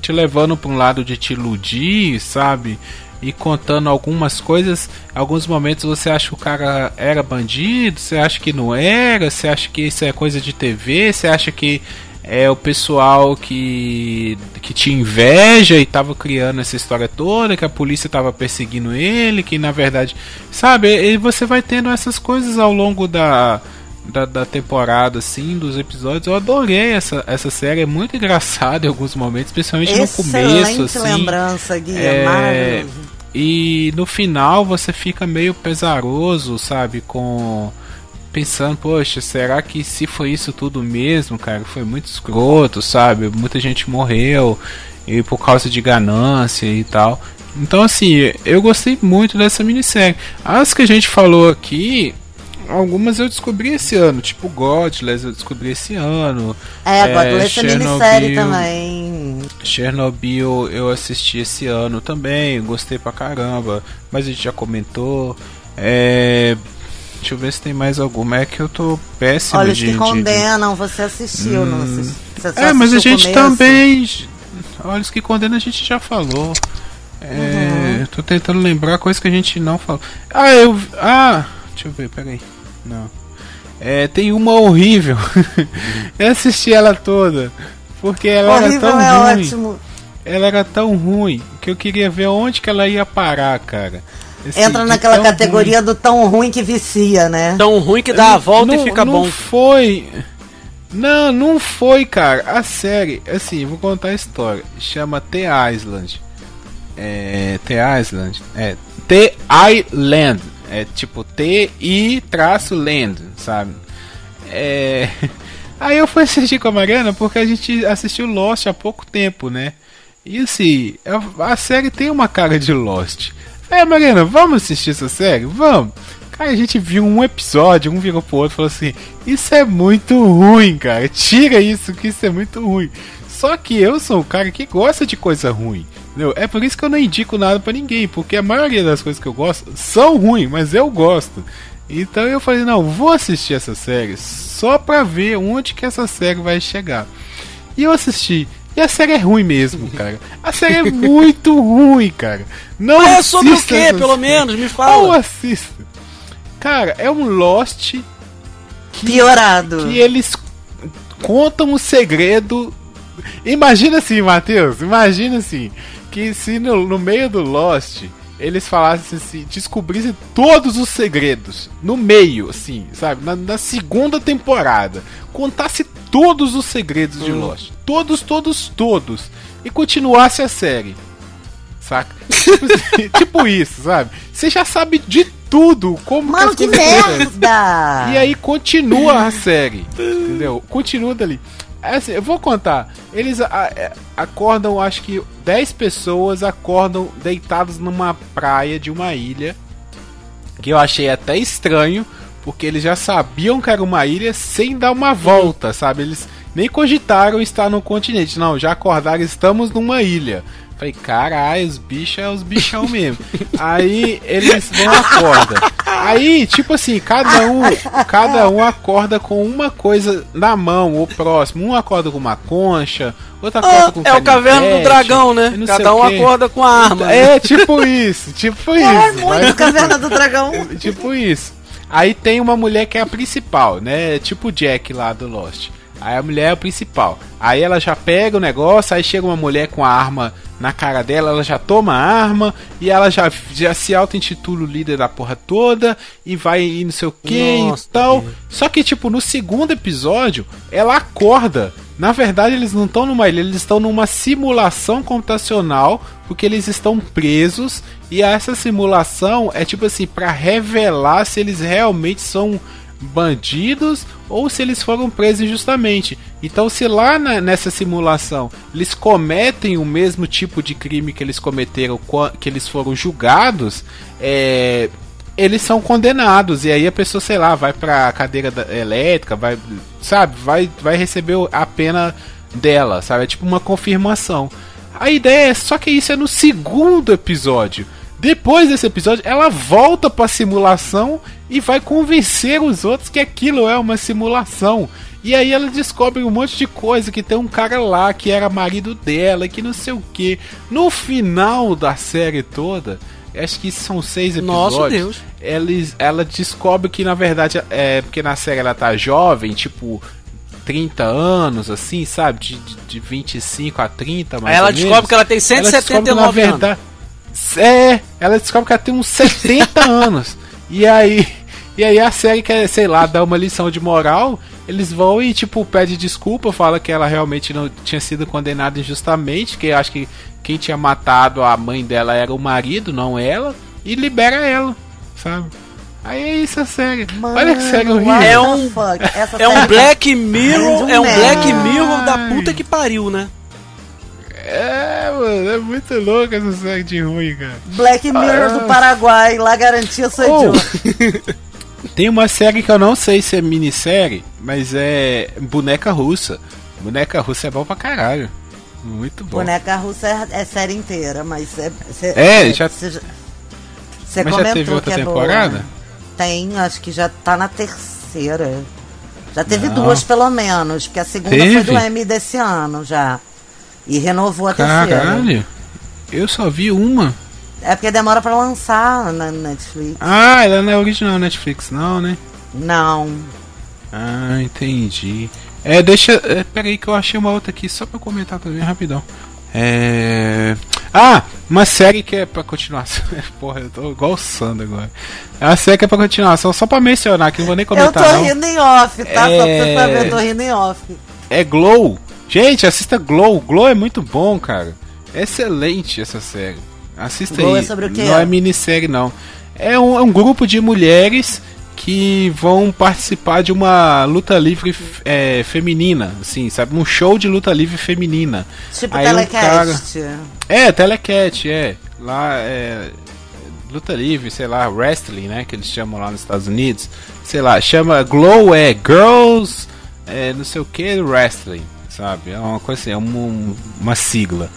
te levando para um lado de te iludir, sabe? E contando algumas coisas. Alguns momentos você acha que o cara era bandido, você acha que não era, você acha que isso é coisa de TV, você acha que é o pessoal que, que te inveja e tava criando essa história toda, que a polícia tava perseguindo ele, que na verdade. Sabe? E você vai tendo essas coisas ao longo da. Da, da temporada, assim, dos episódios, eu adorei essa, essa série, é muito engraçada em alguns momentos, especialmente no começo, Excelente assim. lembrança, Gui. É. E no final você fica meio pesaroso, sabe? Com. Pensando, poxa, será que se foi isso tudo mesmo, cara? Foi muito escroto, sabe? Muita gente morreu e por causa de ganância e tal. Então, assim, eu gostei muito dessa minissérie. As que a gente falou aqui, algumas eu descobri esse ano, tipo Godless eu descobri esse ano. É, é Godless é minissérie também. Chernobyl eu assisti esse ano também, gostei pra caramba, mas a gente já comentou. É, Deixa eu ver se tem mais alguma. É que eu tô péssimo Olha, de... Olha, que condenam, você assistiu, hum... não assistiu? É, mas a gente também... Olha, os que condenam a gente já falou. É, uhum. Tô tentando lembrar coisa que a gente não falou. Ah, eu... Ah, deixa eu ver, peraí. Não. É, tem uma horrível. eu assisti ela toda. Porque ela horrível era tão é ruim. Ótimo. Ela era tão ruim que eu queria ver onde que ela ia parar, cara. Esse Entra naquela categoria ruim. do tão ruim que vicia, né? Tão ruim que dá a volta não, e fica não bom. Não foi. Não, não foi, cara. A série, assim, vou contar a história. Chama The Island. É. The Island. É. The Island. É tipo T-I-Land, sabe? É. Aí eu fui assistir com a Mariana porque a gente assistiu Lost há pouco tempo, né? E assim, a série tem uma cara de Lost. É, Mariana, vamos assistir essa série? Vamos. Cara, a gente viu um episódio, um virou pro outro e falou assim: Isso é muito ruim, cara. Tira isso, que isso é muito ruim. Só que eu sou o cara que gosta de coisa ruim. Entendeu? É por isso que eu não indico nada para ninguém, porque a maioria das coisas que eu gosto são ruins, mas eu gosto. Então eu falei: Não, vou assistir essa série só pra ver onde que essa série vai chegar. E eu assisti. E a série é ruim mesmo, cara. A série é muito ruim, cara. Não é sobre o que, pelo menos? Me fala. Não assista. Cara, é um Lost que, piorado. Que eles contam o segredo. Imagina assim, Matheus. Imagina assim. Que se no, no meio do Lost eles falassem assim, descobrissem todos os segredos no meio, assim, sabe? Na, na segunda temporada, contasse todos os segredos hum. de Lost, todos, todos, todos, e continuasse a série, saca? tipo, assim, tipo isso, sabe? Você já sabe de tudo, como Mano, que, que merda! E aí continua a série, entendeu? Continua dali. É assim, eu vou contar. Eles é, acordam, acho que 10 pessoas acordam deitados numa praia de uma ilha. Que eu achei até estranho, porque eles já sabiam que era uma ilha sem dar uma volta, sabe? Eles nem cogitaram estar no continente. Não, já acordaram, estamos numa ilha. Falei, caralho, os bichos é os bichão mesmo. Aí eles vão acorda. Aí, tipo assim, cada um, cada um acorda com uma coisa na mão, ou próximo. Um acorda com uma concha, outro acorda ah, com É o caverna do dragão, né? Cada um acorda com a arma. É, tipo isso, tipo é, isso. É muito caverna do dragão. Tipo isso. Aí tem uma mulher que é a principal, né? Tipo o Jack lá do Lost. Aí a mulher é a principal. Aí ela já pega o negócio, aí chega uma mulher com a arma na cara dela, ela já toma a arma e ela já, já se auto-intitula o líder da porra toda e vai e não sei o que e tal. Deus. Só que, tipo, no segundo episódio, ela acorda. Na verdade, eles não estão numa ilha, eles estão numa simulação computacional, porque eles estão presos. E essa simulação é tipo assim, para revelar se eles realmente são bandidos ou se eles foram presos injustamente. Então, se lá na, nessa simulação eles cometem o mesmo tipo de crime que eles cometeram, que eles foram julgados, é, eles são condenados. E aí a pessoa, sei lá, vai pra cadeira elétrica, vai, sabe, vai, vai receber a pena dela, sabe? É tipo uma confirmação. A ideia é só que isso é no segundo episódio. Depois desse episódio, ela volta para a simulação e vai convencer os outros que aquilo é uma simulação. E aí ela descobre um monte de coisa, que tem um cara lá que era marido dela, que não sei o que. No final da série toda, acho que são seis episódios. Nossa Deus. Ela, ela descobre que na verdade é porque na série ela tá jovem, tipo 30 anos, assim, sabe? De, de, de 25 a 30, mais ela descobre que ela tem 179 ela que, na verdade, anos. É, ela descobre que ela tem uns 70 anos. E aí, e aí a série quer, sei lá, dar uma lição de moral. Eles vão e, tipo, pede desculpa, fala que ela realmente não tinha sido condenada injustamente, que acho que quem tinha matado a mãe dela era o marido, não ela, e libera ela, sabe? Aí é isso a série. Mano, Olha que série horrível. É um, é um Black Mirror, é um Black Mirror da puta que pariu, né? É, mano, é muito louco essa série de ruim, cara. Black Mirror ah. do Paraguai, lá garantia sou oh. Tem uma série que eu não sei se é minissérie, mas é Boneca Russa. Boneca Russa é bom pra caralho. Muito bom. Boneca Russa é, é série inteira, mas é. Cê, é, já. Você mas já teve outra é temporada? Boa. Tem, acho que já tá na terceira. Já teve não. duas, pelo menos, porque a segunda teve? foi do M desse ano já. E renovou a Caralho. terceira. Caralho! Eu só vi uma. É porque demora pra lançar na Netflix. Ah, ela não é original Netflix, não, né? Não. Ah, entendi. É, deixa. É, peraí que eu achei uma outra aqui, só pra comentar também rapidão. É. Ah, uma série que é pra continuação. Porra, eu tô igual o Sandro agora. É uma série que é pra continuação, só pra mencionar, que não vou nem comentar. Eu tô não. rindo em off, tá? É... Só pra você saber, eu tô rindo em off. É Glow. Gente, assista Glow. Glow é muito bom, cara. É excelente essa série. Assista Glow aí. É sobre o quê? Não é minissérie, não. É um, é um grupo de mulheres que vão participar de uma luta livre é, feminina, assim, sabe? Um show de luta livre feminina. Tipo Aí telecast. Um cara... É, telecast, é. Lá é. Luta livre, sei lá, wrestling, né? Que eles chamam lá nos Estados Unidos. Sei lá, chama Glow é Girls, é, não sei o que, wrestling, sabe? É uma coisa assim, é uma, uma sigla.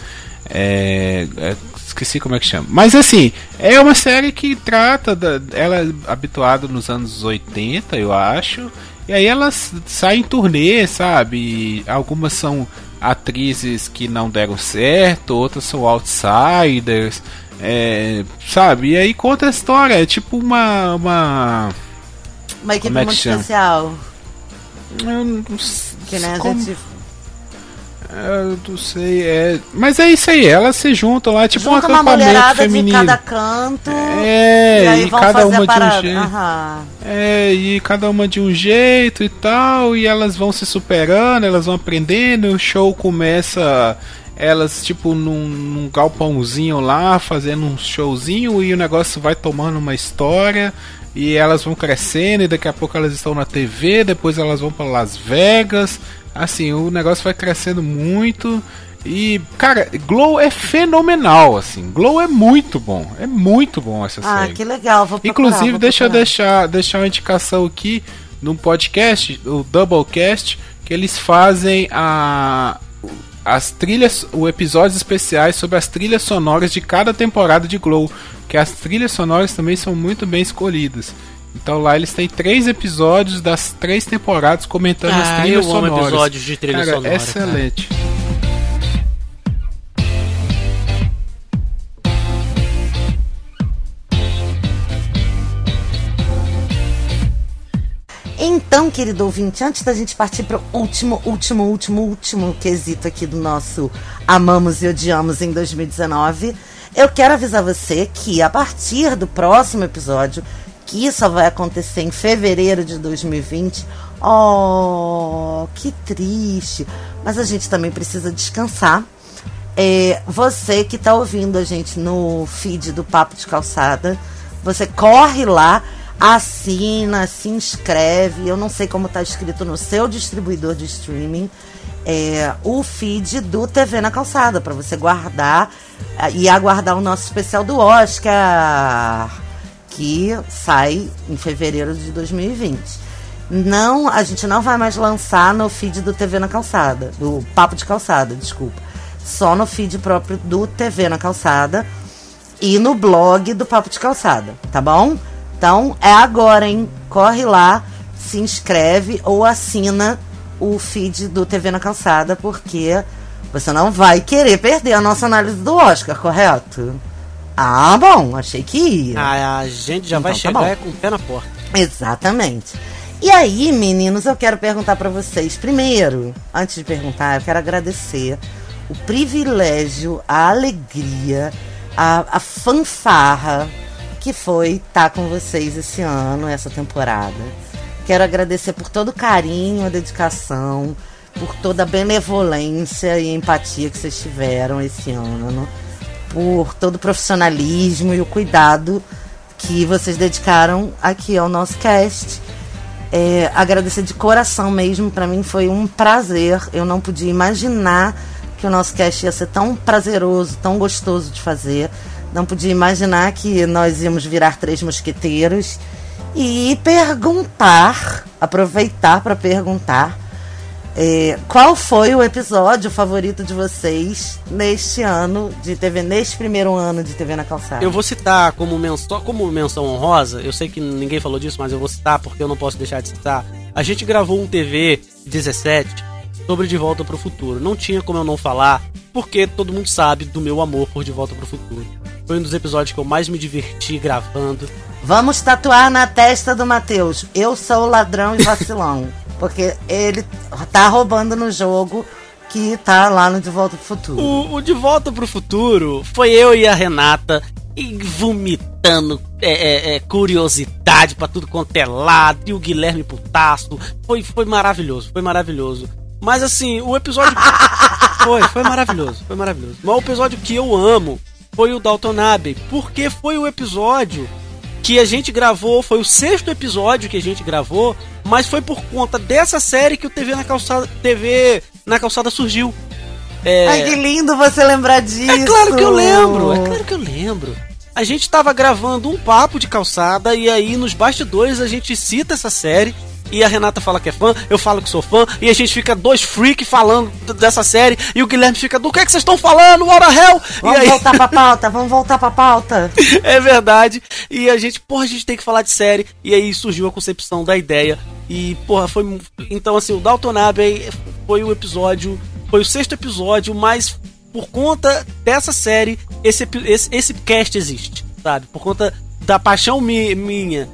É, é, esqueci como é que chama. Mas assim, é uma série que trata da, ela é habituada nos anos 80, eu acho. E aí elas saem em turnê, sabe? Algumas são atrizes que não deram certo, outras são outsiders, é, sabe? E aí conta a história, é tipo uma uma uma equipe é muito especial. Eu não, que nem como... a gente eu não sei, é. Mas é isso aí, elas se juntam lá, tipo Junta um acampamento feminino. de cada canto. É, e, e cada uma de um jeito. Aham. É, e cada uma de um jeito e tal, e elas vão se superando, elas vão aprendendo, o show começa elas tipo num, num galpãozinho lá, fazendo um showzinho e o negócio vai tomando uma história e elas vão crescendo e daqui a pouco elas estão na TV, depois elas vão para Las Vegas, Assim, o negócio vai crescendo muito. E, cara, Glow é fenomenal, assim. Glow é muito bom. É muito bom essa ah, série. Ah, que legal. Vou procurar, Inclusive, vou deixa procurar. eu deixar, deixar uma indicação aqui no podcast, o Doublecast, que eles fazem a as trilhas, o episódios especiais sobre as trilhas sonoras de cada temporada de Glow, que as trilhas sonoras também são muito bem escolhidas. Então lá eles têm três episódios das três temporadas comentando ah, as trilhas eu sonoras. Amo episódios de trilha cara, sonora. Excelente. Cara. Então, querido ouvinte, antes da gente partir para o último, último, último, último quesito aqui do nosso Amamos e Odiamos em 2019, eu quero avisar você que a partir do próximo episódio que isso vai acontecer em fevereiro de 2020. Oh, que triste. Mas a gente também precisa descansar. É, você que está ouvindo a gente no feed do Papo de Calçada, você corre lá, assina, se inscreve. Eu não sei como está escrito no seu distribuidor de streaming. É, o feed do TV na Calçada, para você guardar é, e aguardar o nosso especial do Oscar que sai em fevereiro de 2020. Não, a gente não vai mais lançar no feed do TV na Calçada, do Papo de Calçada, desculpa. Só no feed próprio do TV na Calçada e no blog do Papo de Calçada, tá bom? Então é agora, hein? Corre lá, se inscreve ou assina o feed do TV na Calçada, porque você não vai querer perder a nossa análise do Oscar, correto? Ah, bom, achei que ia. Ah, a gente já então, vai tá chegar com o pé na porta. Exatamente. E aí, meninos, eu quero perguntar para vocês. Primeiro, antes de perguntar, eu quero agradecer o privilégio, a alegria, a, a fanfarra que foi estar tá com vocês esse ano, essa temporada. Quero agradecer por todo o carinho, a dedicação, por toda a benevolência e empatia que vocês tiveram esse ano por todo o profissionalismo e o cuidado que vocês dedicaram aqui ao nosso cast. É, agradecer de coração mesmo, para mim foi um prazer. Eu não podia imaginar que o nosso cast ia ser tão prazeroso, tão gostoso de fazer. Não podia imaginar que nós íamos virar três mosqueteiros. e perguntar, aproveitar para perguntar é, qual foi o episódio favorito de vocês neste ano de TV, neste primeiro ano de TV na calçada? Eu vou citar como menção, como menção honrosa, eu sei que ninguém falou disso, mas eu vou citar porque eu não posso deixar de citar. A gente gravou um TV 17 sobre De Volta para o Futuro. Não tinha como eu não falar, porque todo mundo sabe do meu amor por De Volta para o Futuro. Foi um dos episódios que eu mais me diverti gravando. Vamos tatuar na testa do Matheus. Eu sou o ladrão e vacilão. porque ele tá roubando no jogo que tá lá no De Volta pro Futuro. O, o De Volta pro Futuro foi eu e a Renata e vomitando é, é, é, curiosidade para tudo quanto é lado, e o Guilherme Putaço. Foi, foi maravilhoso, foi maravilhoso. Mas assim, o episódio. foi, foi maravilhoso, foi maravilhoso. Mas o episódio que eu amo foi o Dalton Abbey, porque foi o episódio que a gente gravou, foi o sexto episódio que a gente gravou, mas foi por conta dessa série que o TV na calçada, TV na calçada surgiu. É... Ai, que lindo você lembrar disso. É claro que eu lembro, é claro que eu lembro. A gente tava gravando um papo de calçada e aí nos bastidores a gente cita essa série e a Renata fala que é fã, eu falo que sou fã, e a gente fica dois freaks falando dessa série, e o Guilherme fica, do que é que vocês estão falando, what the hell? Vamos aí... voltar pra pauta, vamos voltar pra pauta. é verdade, e a gente, porra, a gente tem que falar de série, e aí surgiu a concepção da ideia, e porra, foi, então assim, o Dalton Abbey foi o episódio, foi o sexto episódio, mas por conta dessa série, esse, esse, esse cast existe, sabe, por conta da paixão mi, minha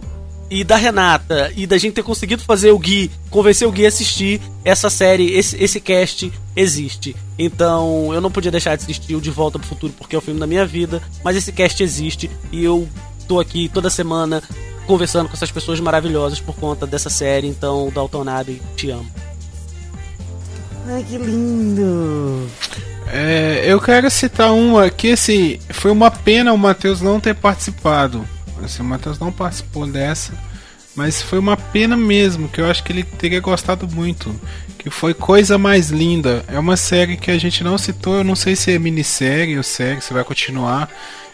e da Renata e da gente ter conseguido fazer o Gui, convencer o Gui a assistir essa série, esse, esse cast existe. Então eu não podia deixar de assistir o De Volta pro Futuro porque é o filme da minha vida, mas esse cast existe e eu tô aqui toda semana conversando com essas pessoas maravilhosas por conta dessa série. Então, Dalton Abbey, te amo. Ai, que lindo! É, eu quero citar uma que assim, foi uma pena o Matheus não ter participado Assim, o Matheus não participou dessa, mas foi uma pena mesmo, que eu acho que ele teria gostado muito. Que foi Coisa Mais Linda. É uma série que a gente não citou, eu não sei se é minissérie ou série, se vai continuar.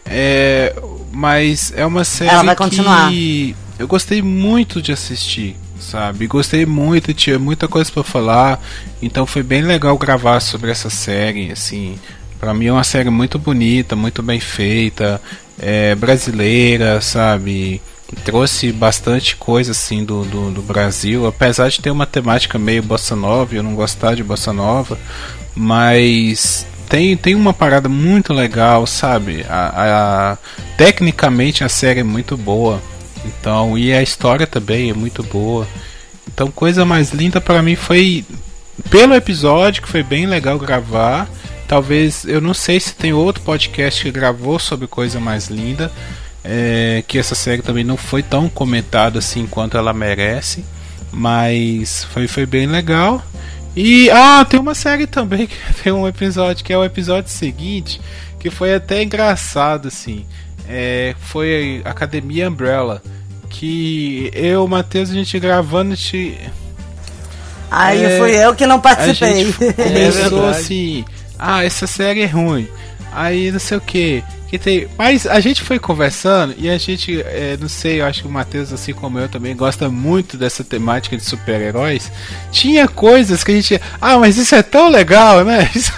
É, mas é uma série Ela vai continuar. que eu gostei muito de assistir, sabe? Gostei muito, tinha muita coisa para falar, então foi bem legal gravar sobre essa série, assim. Para mim é uma série muito bonita, muito bem feita é, brasileira, sabe? Trouxe bastante coisa assim do, do, do, Brasil, apesar de ter uma temática meio bossa nova, eu não gostar de bossa nova, mas tem, tem uma parada muito legal, sabe? A, a, tecnicamente a série é muito boa, então e a história também é muito boa. Então coisa mais linda para mim foi pelo episódio que foi bem legal gravar Talvez, eu não sei se tem outro podcast que gravou sobre Coisa Mais Linda, é, que essa série também não foi tão comentada assim quanto ela merece, mas foi, foi bem legal. E ah, tem uma série também que tem um episódio que é o episódio seguinte, que foi até engraçado assim. É, foi Academia Umbrella, que eu, Matheus, a gente gravando te Aí é, fui eu que não participei. A gente começou é assim, ah, essa série é ruim. Aí não sei o que. que tem... Mas a gente foi conversando e a gente, é, não sei, eu acho que o Matheus, assim como eu, também gosta muito dessa temática de super-heróis. Tinha coisas que a gente. Ah, mas isso é tão legal, né? Isso,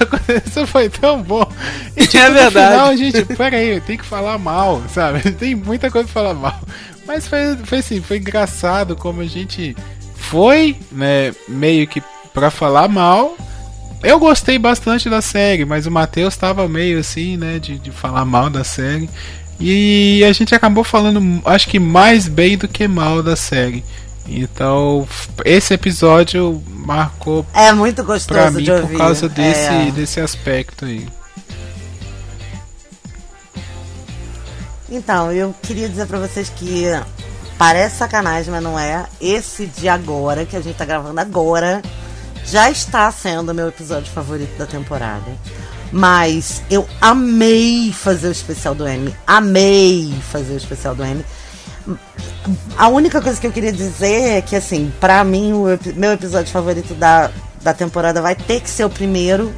isso foi tão bom. E, tipo, é verdade. Final, gente, peraí, tenho que falar mal, sabe? Tem muita coisa pra falar mal. Mas foi, foi assim, foi engraçado como a gente foi, né, meio que pra falar mal eu gostei bastante da série, mas o Matheus tava meio assim, né, de, de falar mal da série. E a gente acabou falando, acho que mais bem do que mal da série. Então, esse episódio marcou. É muito gostoso pra mim de ouvir. por causa desse, é. desse aspecto aí. Então, eu queria dizer para vocês que parece sacanagem, mas não é. Esse de agora, que a gente tá gravando agora, já está sendo meu episódio favorito da temporada. Mas eu amei fazer o especial do M. Amei fazer o especial do M. A única coisa que eu queria dizer é que, assim, pra mim, o meu episódio favorito da, da temporada vai ter que ser o primeiro,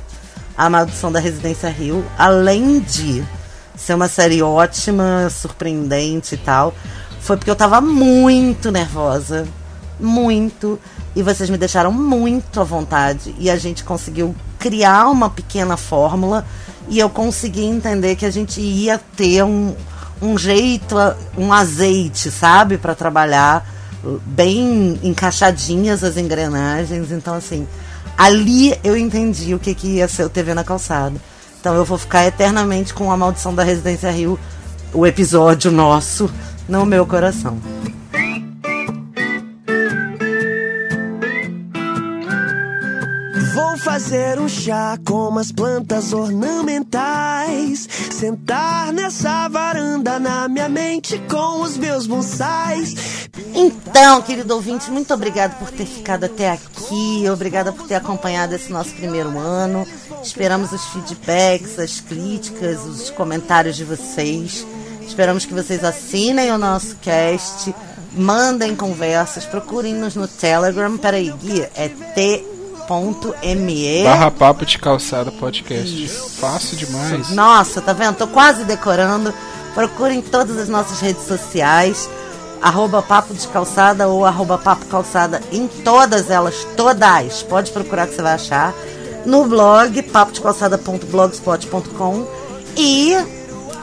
A Maldição da Residência Rio. Além de ser uma série ótima, surpreendente e tal foi porque eu tava muito nervosa. Muito. E vocês me deixaram muito à vontade. E a gente conseguiu criar uma pequena fórmula. E eu consegui entender que a gente ia ter um, um jeito, um azeite, sabe? para trabalhar bem encaixadinhas as engrenagens. Então, assim, ali eu entendi o que, que ia ser o TV na calçada. Então eu vou ficar eternamente com a maldição da Residência Rio, o episódio nosso, no meu coração. Vou fazer um chá com umas plantas ornamentais. Sentar nessa varanda na minha mente com os meus bonsais. Então, querido ouvinte, muito obrigado por ter ficado até aqui. Obrigada por ter acompanhado esse nosso primeiro ano. Esperamos os feedbacks, as críticas, os comentários de vocês. Esperamos que vocês assinem o nosso cast, mandem conversas, procurem-nos no Telegram. Peraí, Gui, é T me barra papo de calçada podcast. Isso. Fácil demais. Nossa, tá vendo? Tô quase decorando. Procurem todas as nossas redes sociais. Arroba Papo de Calçada ou arroba Papo Calçada em todas elas, todas. Pode procurar que você vai achar. No blog, papodecalçada.blogspot.com. E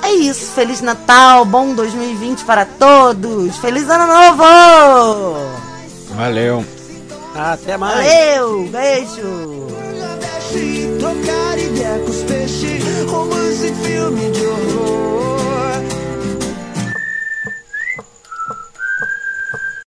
é isso. Feliz Natal, bom 2020 para todos. Feliz Ano Novo! Valeu. Até mais. Valeu, beijo. Trocar ideia com os peixes, romance, filme de horror.